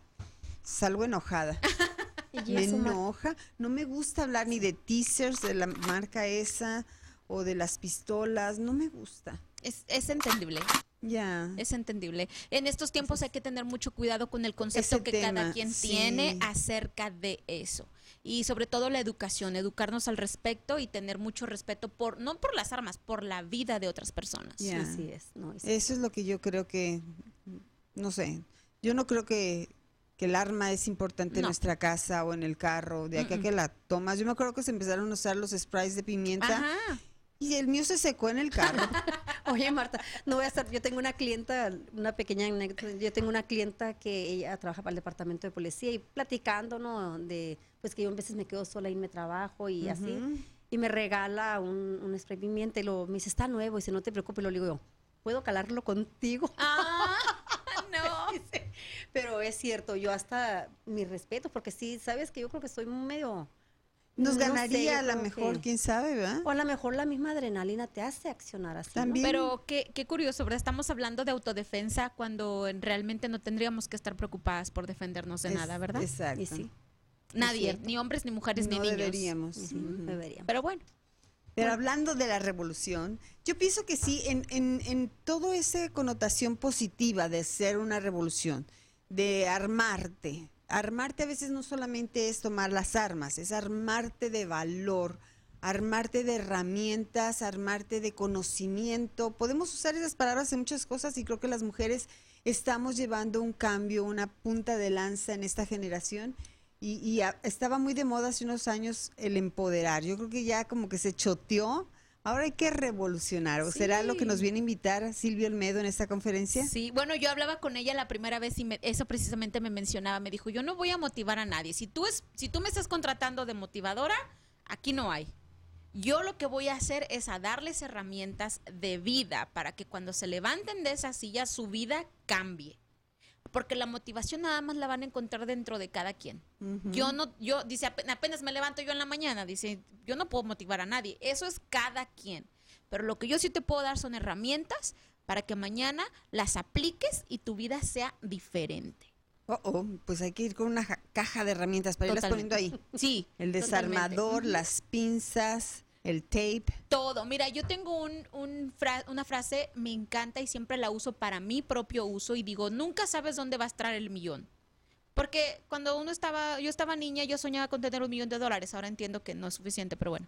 Salgo enojada. [LAUGHS] Y me enoja. No me gusta hablar ni de teasers de la marca esa o de las pistolas. No me gusta. Es, es entendible. Ya. Es entendible. En estos tiempos hay que tener mucho cuidado con el concepto Ese que tema, cada quien sí. tiene acerca de eso. Y sobre todo la educación, educarnos al respecto y tener mucho respeto por, no por las armas, por la vida de otras personas. Ya. Así es. No, es- Eso es lo que yo creo que, no sé, yo no creo que, que el arma es importante en No. nuestra casa o en el carro, de aquí a que la tomas. Yo me acuerdo que se empezaron a usar los sprays de pimienta Ajá. y el mío se secó en el carro. [LAUGHS] Oye, Marta, no voy a estar. Yo tengo una clienta, una pequeña anécdota. Yo tengo una clienta que ella trabaja para el departamento de policía y platicando, ¿no? De, pues que yo a veces me quedo sola y me trabajo y así. Y me regala un, un spray pimienta y lo, me dice, está nuevo. Y dice, no te preocupes. Lo digo yo, ¿puedo calarlo contigo? Ah, Pero es cierto, yo hasta mi respeto, porque sí, sabes que yo creo que soy medio. Nos no ganaría a lo creo mejor, que- quién sabe, ¿verdad? O a lo mejor la misma adrenalina te hace accionar así. ¿no? También. Pero qué, qué curioso, ¿verdad? Estamos hablando de autodefensa cuando en- realmente no tendríamos que estar preocupadas por defendernos de Es- nada, ¿verdad? Exacto. Y sí, Nadie, ni hombres, ni mujeres, ni no niños. deberíamos. deberían. Pero bueno, Pero hablando de la revolución, yo pienso que sí, en, en, en toda esa connotación positiva de ser una revolución, de armarte. Armarte a veces no solamente es tomar las armas, es armarte de valor, armarte de herramientas, armarte de conocimiento. Podemos usar esas palabras en muchas cosas y creo que las mujeres estamos llevando un cambio, una punta de lanza en esta generación. Y, y estaba muy de moda hace unos años el empoderar. Yo creo que ya como que se choteó. Ahora hay que revolucionar. ¿O será lo que nos viene a invitar Silvio Olmedo en esta conferencia? sí. Bueno, yo hablaba con ella la primera vez y me- eso precisamente me mencionaba. Me dijo, yo no voy a motivar a nadie. Si tú, es, si tú me estás contratando de motivadora, aquí no hay. Yo lo que voy a hacer es a darles herramientas de vida para que cuando se levanten de esa silla su vida cambie. Porque la motivación nada más la van a encontrar dentro de cada quien. Yo no, yo, dice, ape- apenas me levanto yo en la mañana, dice, yo no puedo motivar a nadie. Eso es cada quien. Pero lo que yo sí te puedo dar son herramientas para que mañana las apliques y tu vida sea diferente. Oh, oh, pues hay que ir con una ja- caja de herramientas para irlas poniendo ahí. Sí. El desarmador, las pinzas, el tape. Todo. Mira, yo tengo un, un fra- una frase, me encanta y siempre la uso para mi propio uso y digo, nunca sabes dónde va a estar el millón. Porque cuando uno estaba, yo estaba niña, yo soñaba con tener un millón de dólares. Ahora entiendo que no es suficiente, pero bueno.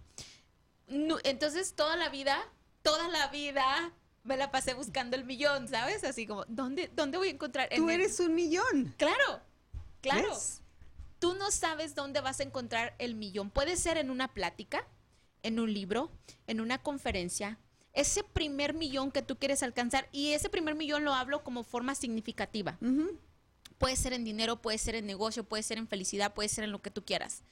No, entonces, toda la vida, toda la vida me la pasé buscando el millón, ¿sabes? Así como, ¿dónde, dónde voy a encontrar? Tú En el- eres un millón. Claro, claro. ¿Ves? Tú no sabes dónde vas a encontrar el millón. Puede ser en una plática, en un libro, en una conferencia. Ese primer millón que tú quieres alcanzar, y ese primer millón lo hablo como forma significativa. Puede ser en dinero, puede ser en negocio, puede ser en felicidad, puede ser en lo que tú quieras.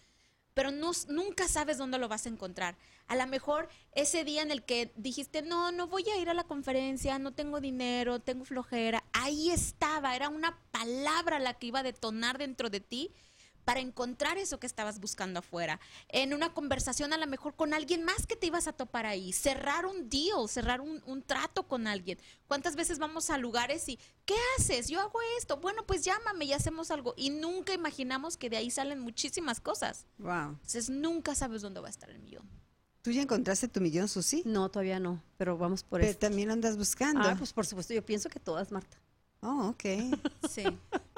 Pero no, nunca sabes dónde lo vas a encontrar. A lo mejor ese día en el que dijiste, no, no voy a ir a la conferencia, no tengo dinero, tengo flojera, ahí estaba, era una palabra la que iba a detonar dentro de ti para encontrar eso que estabas buscando afuera. En una conversación a lo mejor con alguien más que te ibas a topar ahí. Cerrar un deal, cerrar un, un trato con alguien. ¿Cuántas veces vamos a lugares y, ¿qué haces? Yo hago esto. Bueno, pues llámame y hacemos algo. Y nunca imaginamos que de ahí salen muchísimas cosas. Wow. Entonces nunca sabes dónde va a estar el millón. ¿Tú ya encontraste tu millón, Susi? No, todavía no, pero vamos por Pero eso. también andas buscando. Ah, pues por supuesto, yo pienso que todas, Marta. Oh, ok. [LAUGHS] Sí.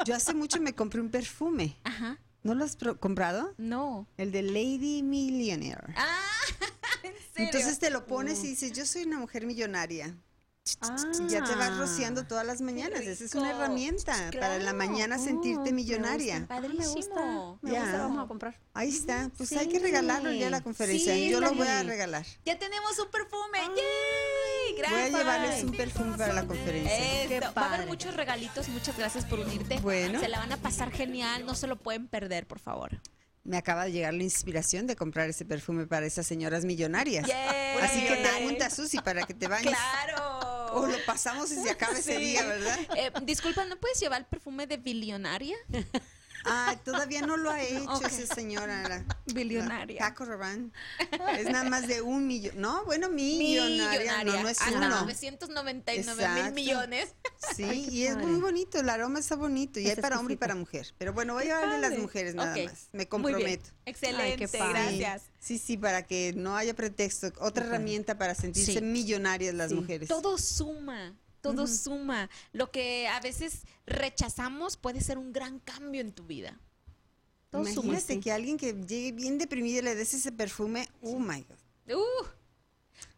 Yo hace mucho me compré un perfume. Ajá. ¿No lo has comprado? No. El de Lady Millionaire. Ah, [LAUGHS] ¿en serio? Entonces te lo pones y dices, yo soy una mujer millonaria. Ya te vas rociando todas las mañanas. Esa es una herramienta para en la Claro. mañana sentirte Oh, millonaria. Padrísimo. Me gusta, me Ya. gusta, vamos a comprar. Ahí está. Pues Sí. hay que regalarlo ya a la conferencia. Sí, yo lo voy a regalar. Ya tenemos un perfume. ¡Yay! Voy a Gracias. llevarles un perfume para la conferencia. Qué Va a haber muchos regalitos. Muchas gracias por unirte. Bueno. Se la van a pasar genial. No se lo pueden perder, por favor. Me acaba de llegar la inspiración de comprar ese perfume para esas señoras millonarias. Así que pregunta a Susi para que te bañes. ¡Claro! O lo pasamos y se acaba ese día, ¿verdad? Eh, disculpa, ¿no puedes llevar el perfume de billonaria? [LAUGHS] Ah, todavía no lo ha [LAUGHS] hecho esa señora. la- Billonaria. la Paco Rabanne. Es nada más de un millón. No, bueno, millonaria. No, no es Hasta uno. 999 mil millones. Sí, y es muy bonito. El aroma está bonito. Y hay Está para hombre y para mujer. Pero bueno, voy a llevarle a las mujeres nada más. Me comprometo. Excelente, gracias. Sí, sí, para que no haya pretexto. Otra herramienta para sentirse Sí. millonarias las Sí. mujeres. Todo suma, todo suma. Lo que a veces rechazamos puede ser un gran cambio en tu vida. Todo suma. Imagínate sí. que alguien que llegue bien deprimido y le des ese perfume. Oh my God. Uh,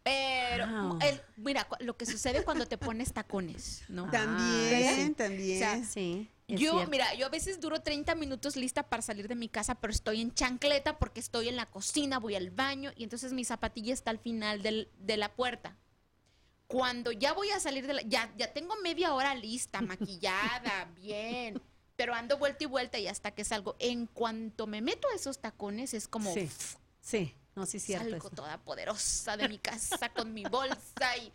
pero, Wow. el- mira, lo que sucede cuando te pones tacones, ¿no? También, sí. también. O sea, Sí. Yo, cierto. mira, yo a veces duro 30 minutos lista para salir de mi casa, pero estoy en chancleta porque estoy en la cocina, voy al baño y entonces mi zapatilla está al final del- de la puerta. Cuando ya voy a salir de la... Ya, ya tengo media hora lista, maquillada, [LAUGHS] bien, pero ando vuelta y vuelta y hasta que salgo. En cuanto me meto a esos tacones es como... Sí, sí. No, sí, cierto. salgo eso. toda poderosa de mi casa con mi bolsa y...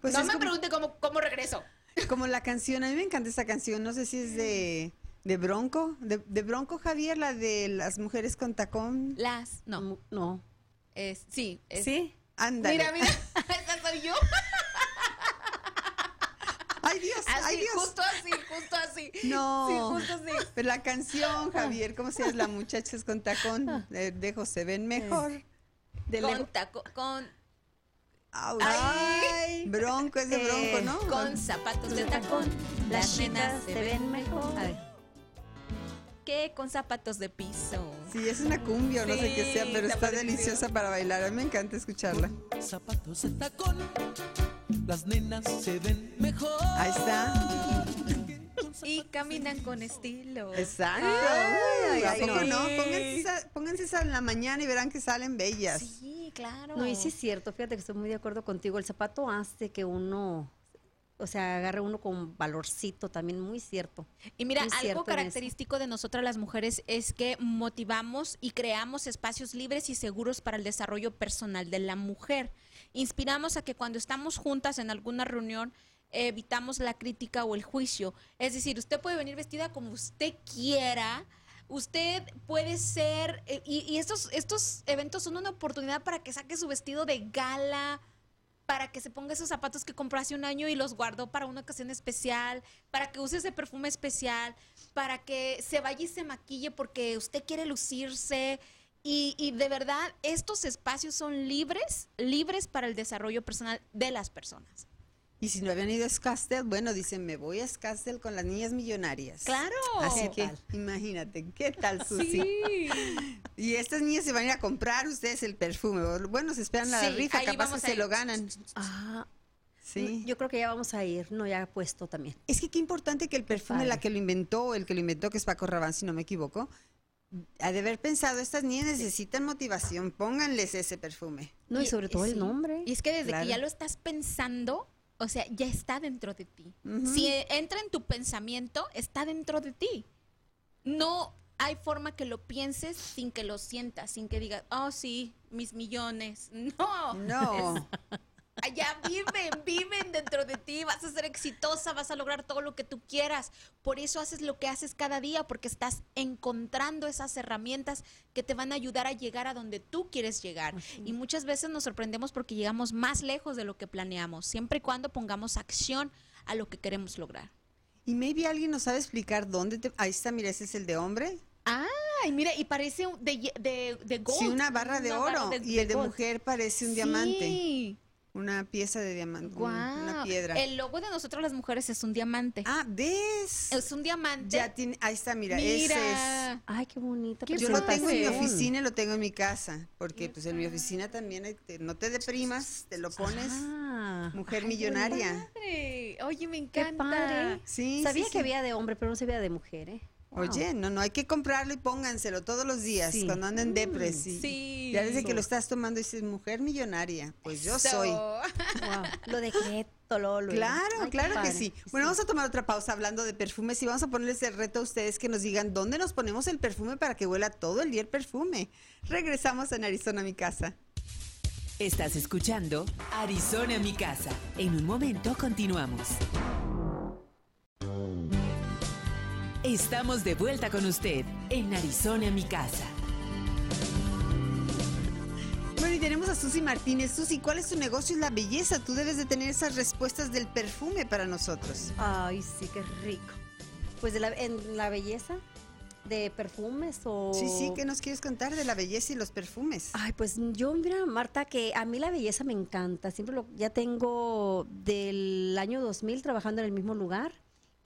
Pues no me como, pregunte cómo, cómo regreso. como la canción. A mí me encanta esa canción. No sé si es de, de Bronco. De, de Bronco Javier, la de las mujeres con tacón. Las... No, No. no. es... Sí, es... Sí. Ándale. Mira, mira, [LAUGHS] soy yo. Ay, Dios, Así, ay, Dios. justo así, justo así. No. Sí, justo así. Pero la canción, Javier, ¿cómo se llama? La muchachas con tacón de, de José ven mejor. De Con, taco- con. Ay. Bronco, es de Bronco, Eh, ¿no? con zapatos de tacón. Las nenas se ven mejor. A ver. Que con zapatos de piso. Sí, es una cumbia o no sé qué sea, Sí, pero está deliciosa para bailar. A mí me encanta escucharla. Zapatos de tacón, las nenas se ven mejor. Ahí está. Y caminan con estilo. Exacto. Ay, ¿A ay, poco ay. no? Pónganse esa, pónganse esa en la mañana y verán que salen bellas. Sí, claro. No, y sí es cierto, fíjate que estoy muy de acuerdo contigo. El zapato hace que uno o sea, agarre uno con valorcito también, muy cierto. Y mira, Muy algo característico de nosotras las mujeres es que motivamos y creamos espacios libres y seguros para el desarrollo personal de la mujer. Inspiramos a que cuando estamos juntas en alguna reunión evitamos la crítica o el juicio. Es decir, usted puede venir vestida como usted quiera. Usted puede ser, eh, y, y estos, estos eventos son una oportunidad para que saque su vestido de gala, para que se ponga esos zapatos que compró hace un año y los guardó para una ocasión especial, para que use ese perfume especial, para que se vaya y se maquille porque usted quiere lucirse. Y, y de verdad, estos espacios son libres, libres para el desarrollo personal de las personas. Y si no habían ido a Scastel, bueno, dicen, me voy a Scastel con las niñas millonarias. Claro. Así ¿Qué que, tal? imagínate, ¿qué tal, Susi? [LAUGHS] Y estas niñas se van a ir a comprar ustedes el perfume. Bueno, se esperan la Sí, rifa, capaz que se lo ganan. Ah, Sí. yo creo que ya vamos a ir, no, ya puesto también. Es que qué importante que el perfume, la que lo inventó, el que lo inventó, que es Paco Rabanne, si no me equivoco, ha de haber pensado, estas niñas necesitan motivación, pónganles ese perfume. No, y, Y- sobre todo sí. el nombre. Y es que desde Claro. que ya lo estás pensando, o sea, ya está dentro de ti. Si entra en tu pensamiento, está dentro de ti. No hay forma que lo pienses sin que lo sientas, sin que digas, oh sí, mis millones. [LAUGHS] No. No. Allá viven, viven dentro de ti, vas a ser exitosa, vas a lograr todo lo que tú quieras. Por eso haces lo que haces cada día, porque estás encontrando esas herramientas que te van a ayudar a llegar a donde tú quieres llegar. Y muchas veces nos sorprendemos porque llegamos más lejos de lo que planeamos, siempre y cuando pongamos acción a lo que queremos lograr. Y maybe alguien nos sabe explicar dónde te... Ahí está, mira, ese es el de hombre. Ay, mira, y parece de, de, de gold. Sí, una barra de una oro. barra y el de gold. mujer parece un diamante. Una pieza de diamante. un- Una piedra. El logo de nosotros las mujeres es un diamante. Ah, ¿ves? Es un diamante. Ya tiene, ahí está, mira, ese es. Mira. Ay, qué bonita. Qué Yo lo tengo en mi padre. oficina y lo tengo en mi casa, porque pues en mi oficina también hay- te- no te deprimas, te lo pones. Ah, Mujer ay, millonaria. Padre. Oye, me Qué encanta. padre. Sí, Sabía sí, que sí. había de hombre, pero no sabía de mujer, ¿eh? Wow. Oye, no, no, hay que comprarlo y pónganselo todos los días Sí. cuando anden depres. y- Sí. Ya desde que lo estás tomando dices, mujer millonaria, pues yo So, soy. Wow. Lo decreto, Lolo. Claro, Ay, claro que sí. Bueno, vamos a tomar otra pausa hablando de perfumes y vamos a ponerles el reto a ustedes que nos digan dónde nos ponemos el perfume para que huela todo el día el perfume. Regresamos en Arizona, mi casa. Estás escuchando Arizona mi casa. En un momento continuamos. Estamos de vuelta con usted en Arizona mi casa. Bueno, y tenemos a Susi Martínez. Susi, ¿cuál es tu negocio? Es la belleza. Tú debes de tener esas respuestas del perfume para nosotros. Ay, sí, qué rico. Pues de la, en la belleza de perfumes o... Sí, sí, ¿qué nos quieres contar de la belleza y los perfumes? Ay, pues yo, mira, Marta, que a mí la belleza me encanta. Siempre lo, ya tengo del año 2000 trabajando en el mismo lugar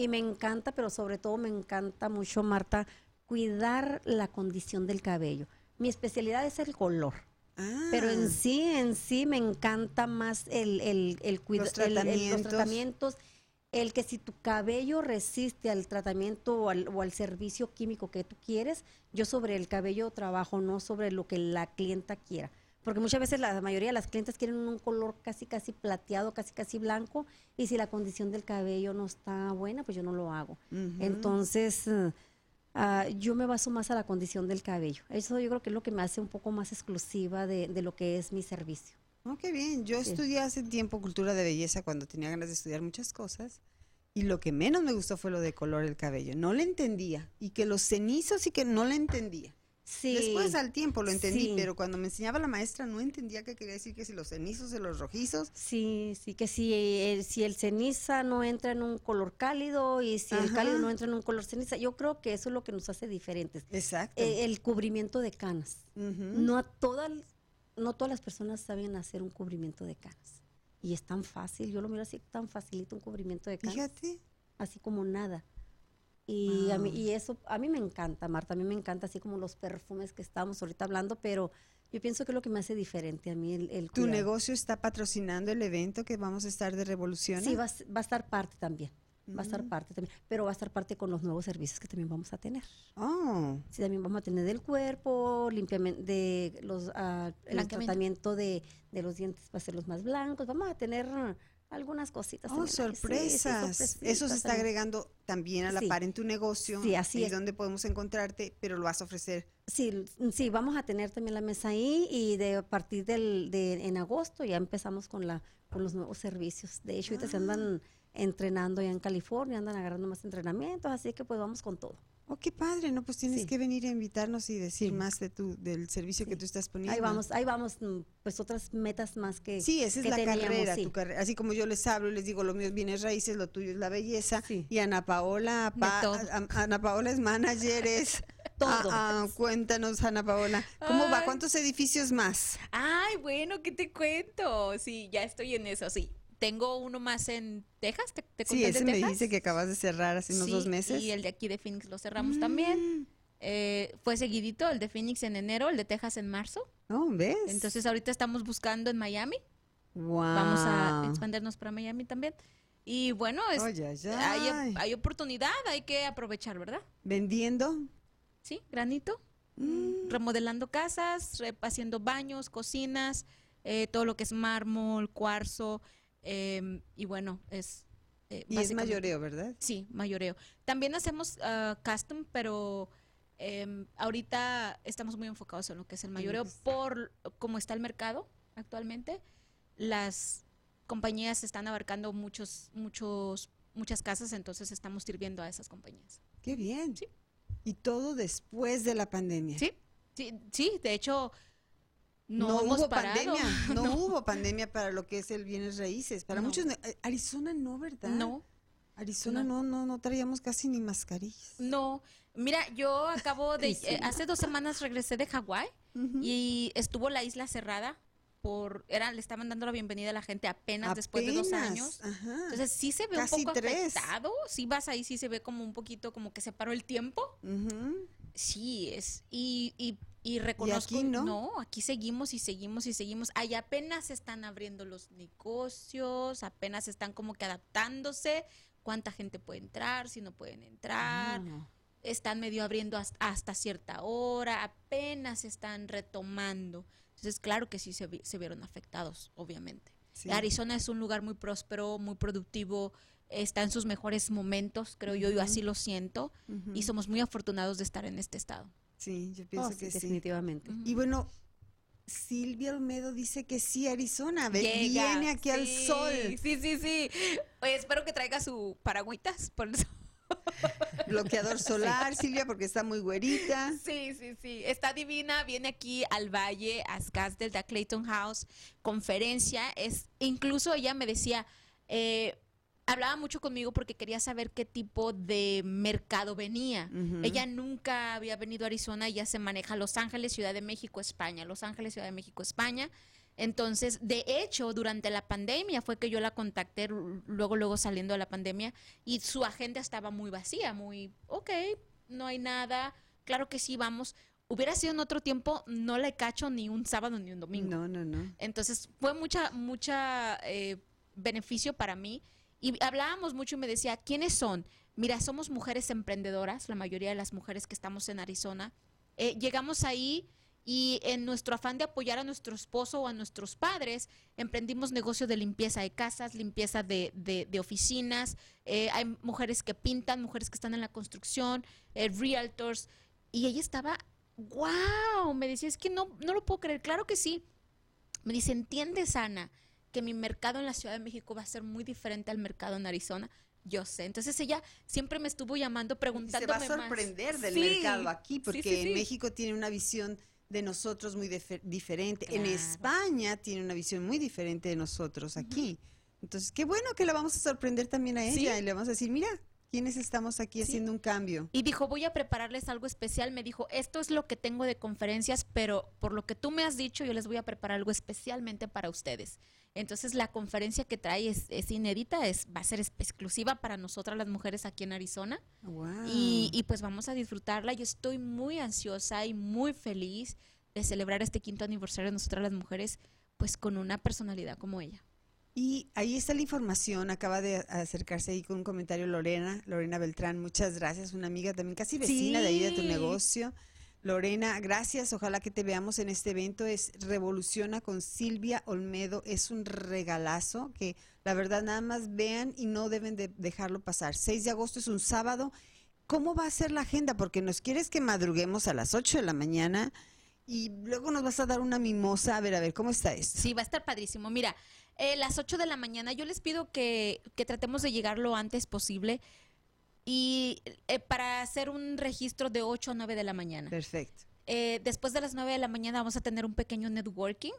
y me encanta, pero sobre todo me encanta mucho, Marta, cuidar la condición del cabello. Mi especialidad es el color. Ah, Pero en sí, en sí me encanta más el, el, el cuida- Los el- el- tratamientos. los tratamientos, el que si tu cabello resiste al tratamiento o al, o al servicio químico que tú quieres, yo sobre el cabello trabajo, no sobre lo que la clienta quiera. Porque muchas veces la mayoría de las clientes quieren un color casi casi plateado, casi casi blanco, y si la condición del cabello no está buena, pues yo no lo hago. Entonces, ah, yo me baso más a la condición del cabello. Eso yo creo que es lo que me hace un poco más exclusiva de, de lo que es mi servicio. Oh, qué bien. Yo Sí. estudié hace tiempo cultura de belleza cuando tenía ganas de estudiar muchas cosas. Y lo que menos me gustó fue lo de color del cabello. No le entendía. Y que los cenizos y que no le entendía. Sí. Después al tiempo lo entendí, Sí. pero cuando me enseñaba la maestra no entendía qué quería decir que si los cenizos de los rojizos. Sí, sí, que si el, si el ceniza no entra en un color cálido y si el cálido no entra en un color ceniza, yo creo que eso es lo que nos hace diferentes. Exacto. Eh, el cubrimiento de canas. No a todas, no todas las personas saben hacer un cubrimiento de canas. Y es tan fácil, yo lo miro así, tan facilito un cubrimiento de canas. Fíjate. así como nada. Y, a mí, Wow. y eso a mí me encanta, Marta, a mí me encanta así como los perfumes que estamos ahorita hablando, pero yo pienso que es lo que me hace diferente a mí el, el ¿Tu cuidado. negocio está patrocinando el evento que vamos a estar de Revolución? Sí, va, va a estar parte también, va a estar Mm. parte también, pero va a estar parte con los nuevos servicios que también vamos a tener. Oh, Sí, también vamos a tener del cuerpo, limpiamente, de los, ah, el tratamiento de, de los dientes va a ser los más blancos, vamos a tener algunas cositas. Oh. Sí, sí, sorpresas. Eso se está agregando también a la Sí. par en tu negocio. Sí, así ahí es. donde podemos encontrarte, pero lo vas a ofrecer. Sí, sí, vamos a tener también la mesa ahí y de a partir del de en agosto ya empezamos con la con los nuevos servicios. De hecho, ahorita se andan Ah. entrenando ya en California, andan agarrando más entrenamientos, así que pues vamos con todo. Oh, qué padre, ¿no? Pues tienes Sí. que venir a invitarnos y decir Sí. más de tu, del servicio que tú estás poniendo. Ahí vamos, ahí vamos, mm, pues otras metas más que Sí, esa es que la teníamos, carrera, sí. tu carrera. Así como yo les hablo y les digo, lo mío es bienes raíces, lo tuyo es la belleza. Sí. Y Ana Paola, pa- todo. a- a- Ana Paola es manager, es... [LAUGHS] Todo. Ah, ah, cuéntanos, Ana Paola, ¿cómo va? ¿Cuántos edificios más? Ay, bueno, ¿qué te cuento? Sí, ya estoy en eso, sí. Tengo uno más en Texas, ¿te, te Sí, de ese me Texas? dice que acabas de cerrar hace unos Sí, dos meses. Y el de aquí de Phoenix lo cerramos también. Eh, fue seguidito, el de Phoenix en enero, el de Texas en marzo. Oh, ¿ves? Entonces ahorita estamos buscando en Miami. wow. Vamos a expandirnos para Miami también. Y bueno, es- Ay, ay, hay, ay. hay oportunidad, hay que aprovechar, ¿verdad? ¿Vendiendo? Sí, granito. Mm. Remodelando casas, haciendo baños, cocinas, eh, todo lo que es mármol, cuarzo. Em, y bueno, es... eh, Y es mayoreo, ¿verdad? Sí, mayoreo. También hacemos ah, custom, pero em, ahorita estamos muy enfocados en lo que es el mayoreo gusta. por cómo está el mercado actualmente. Las compañías están abarcando muchos, muchos, muchas casas, entonces estamos sirviendo a esas compañías. Qué bien. Y todo después de la pandemia. Sí, sí, sí. De hecho, no, No, hemos hubo parado. pandemia, [LAUGHS] no, no, hubo pandemia para lo que es el bienes raíces. Para No. muchos, eh, Arizona no, ¿verdad? no, Arizona no, no, no traíamos casi ni mascarillas. no. Mira, yo acabo de, eh, hace dos semanas regresé de Hawái y estuvo la isla cerrada por, era, le estaban dando la bienvenida a la gente apenas, después de dos años. Ajá. Entonces sí se ve Casi un poco tres. afectado. Si vas ahí, sí se ve como un poquito como que se paró el tiempo. Sí, es. Y, y, y reconozco. aquí no? aquí seguimos y seguimos y seguimos. Ahí apenas están abriendo los negocios, apenas están como que adaptándose. ¿Cuánta gente puede entrar? Si no pueden entrar. No. Están medio abriendo hasta, hasta cierta hora, apenas están retomando. Entonces, claro que sí se, vi- se vieron afectados, obviamente. Sí. Arizona es un lugar muy próspero, muy productivo, está en sus mejores momentos, creo yo, yo así lo siento, y somos muy afortunados de estar en este estado. Sí, yo pienso Oh, sí, que sí. definitivamente. Y bueno, Silvia Olmedo dice que sí, Arizona. Llega, viene aquí al sol. Sí, sí, sí. Oye, espero que traiga su paragüitas por eso. [LAUGHS] [LAUGHS] Bloqueador solar, Silvia, porque está muy güerita. Sí, sí, sí. Está divina. Viene aquí al Valle, a Scottsdale, a Clayton House, conferencia. Es, incluso ella me decía, eh, hablaba mucho conmigo porque quería saber qué tipo de mercado venía. Ella nunca había venido a Arizona, ella se maneja Los Ángeles, Ciudad de México, España. Los Ángeles, Ciudad de México, España. Entonces, de hecho, durante la pandemia fue que yo la contacté, luego, luego saliendo de la pandemia, y su agenda estaba muy vacía, muy, ok, no hay nada, claro que sí, vamos. Hubiera sido en otro tiempo, no le cacho ni un sábado ni un domingo. No, no, no. Entonces fue mucha, mucha eh, beneficio para mí. Y hablábamos mucho y me decía, ¿quiénes son? Mira, somos mujeres emprendedoras, la mayoría de las mujeres que estamos en Arizona. Eh, llegamos ahí y en nuestro afán de apoyar a nuestro esposo o a nuestros padres, emprendimos negocio de limpieza de casas, limpieza de, de- de oficinas. Eh, hay mujeres que pintan, mujeres que están en la construcción, eh, realtors. Y ella estaba, wow, me decía, es que no, no lo puedo creer, claro que sí. Me dice, ¿entiendes, Ana, que mi mercado en la Ciudad de México va a ser muy diferente al mercado en Arizona? Yo sé. Entonces ella siempre me estuvo llamando, preguntándome se va a más. sorprender del Sí, mercado aquí, porque sí. México tiene una visión de nosotros muy dife- diferente. En. España tiene una visión muy diferente de nosotros aquí. Entonces, qué bueno que la vamos a sorprender también a ella y le vamos a decir, mira, ¿quiénes estamos aquí Sí. haciendo un cambio? Y dijo, voy a prepararles algo especial. Me dijo, esto es lo que tengo de conferencias, pero por lo que tú me has dicho, yo les voy a preparar algo especialmente para ustedes. Entonces la conferencia que trae es, es inédita, es, va a ser exclusiva para nosotras las mujeres aquí en Arizona. Wow. Y, y pues vamos a disfrutarla. Yo estoy muy ansiosa y muy feliz de celebrar este quinto aniversario de nosotras las mujeres, pues con una personalidad como ella. Y ahí está la información, acaba de acercarse ahí con un comentario Lorena, Lorena Beltrán, muchas gracias, una amiga también casi vecina de ahí de tu negocio. Lorena, gracias. Ojalá que te veamos en este evento. Es Revoluciona con Silvia Olmedo. Es un regalazo que la verdad nada más vean y no deben de dejarlo pasar. 6 de agosto es un sábado. ¿Cómo va a ser la agenda? Porque nos quieres que madruguemos a las 8 de la mañana y luego nos vas a dar una mimosa. A ver, a ver, ¿cómo está esto? Sí, va a estar padrísimo. Mira, eh, las 8 de la mañana yo les pido que, que tratemos de llegar lo antes posible y eh, para hacer un registro de 8 a 9 de la mañana. Perfecto. Eh, después de las 9 de la mañana vamos a tener un pequeño networking.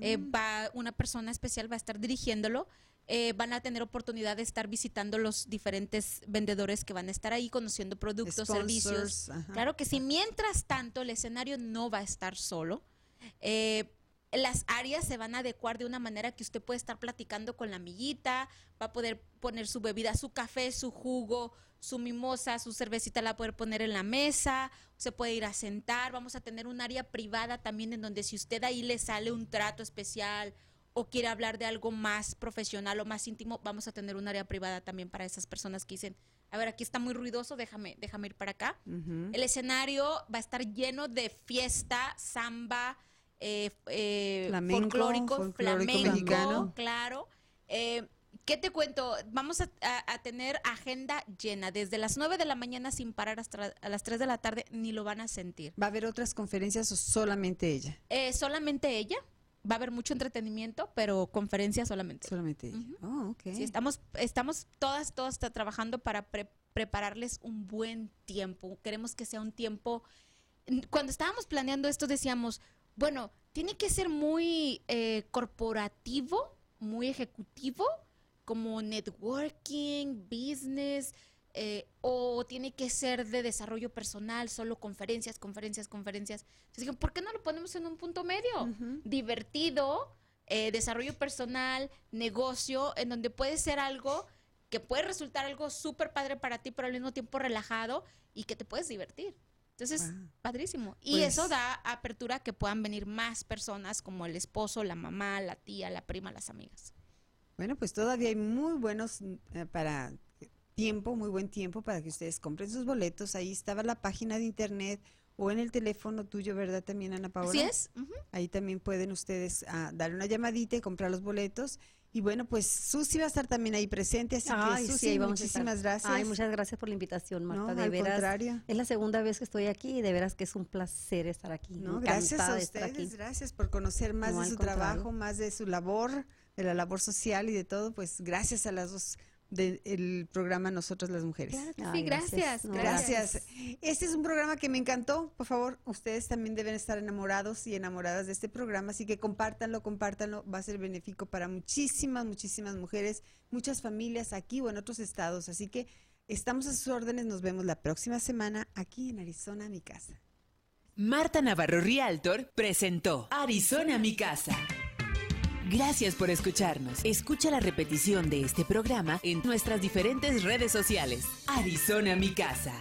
Eh, Mm. va, una persona especial va a estar dirigiéndolo. Eh, van a tener oportunidad de estar visitando los diferentes vendedores que van a estar ahí, conociendo productos, servicios. Ajá. Claro que sí. Mientras tanto, el escenario no va a estar solo. Eh, las áreas se van a adecuar de una manera que usted puede estar platicando con la amiguita, va a poder poner su bebida, su café, su jugo, su mimosa, su cervecita la va a poder poner en la mesa, se puede ir a sentar, vamos a tener un área privada también en donde si usted ahí le sale un trato especial o quiere hablar de algo más profesional o más íntimo, vamos a tener un área privada también para esas personas que dicen, a ver, aquí está muy ruidoso, déjame, déjame ir para acá. El escenario va a estar lleno de fiesta, samba, eh, eh, Flamenco, folclórico, folclórico flamenco, mexicano. claro. Eh, ¿Qué te cuento? Vamos a, a- a tener agenda llena desde las 9 de la mañana sin parar hasta a las 3 de la tarde, ni lo van a sentir. ¿Va a haber otras conferencias o solamente ella? Eh, solamente ella, va a haber mucho entretenimiento, pero conferencia solamente. Solamente ella. Oh, ok. Sí, estamos, estamos todas, todas tra- trabajando para pre- prepararles un buen tiempo. Queremos que sea un tiempo. Cuando estábamos planeando esto decíamos, bueno, tiene que ser muy eh, corporativo, muy ejecutivo, como networking, business, eh, o tiene que ser de desarrollo personal, solo conferencias, conferencias, conferencias. Entonces dijeron, ¿por qué no lo ponemos en un punto medio? Divertido, eh, desarrollo personal, negocio, en donde puede ser algo que puede resultar algo súper padre para ti, pero al mismo tiempo relajado y que te puedes divertir. Entonces, padrísimo. Y Pues- eso da apertura a que puedan venir más personas como el esposo, la mamá, la tía, la prima, las amigas. Bueno, pues todavía hay muy buenos eh, para tiempo, muy buen tiempo para que ustedes compren sus boletos. Ahí estaba la página de internet o en el teléfono tuyo, ¿verdad? También, Ana Paola. Así es. Ahí también pueden ustedes ah, darle una llamadita y comprar los boletos. Y bueno, pues Susi va a estar también ahí presente, así Ay, que Susi, ahí vamos a muchísimas estar. gracias. Ay, muchas gracias por la invitación, Marta. No, de al veras. contrario. Es la segunda vez que estoy aquí y de veras que es un placer estar aquí. No, gracias a ustedes, gracias por conocer más No, de su contrario. trabajo, más de su labor, de la labor social y de todo, pues gracias a las dos del programa Nosotras las Mujeres. Claro que Ay, sí, gracias. No, Gracias. Este es un programa que me encantó. Por favor, ustedes también deben estar enamorados y enamoradas de este programa, así que compártanlo, compártanlo. Va a ser benéfico para muchísimas, muchísimas mujeres, muchas familias aquí o en otros estados. Así que estamos a sus órdenes. Nos vemos la próxima semana aquí en Arizona, mi casa. Marta Navarro Rialtor presentó Arizona mi casa. Gracias por escucharnos. Escucha la repetición de este programa en nuestras diferentes redes sociales. Arizona mi casa.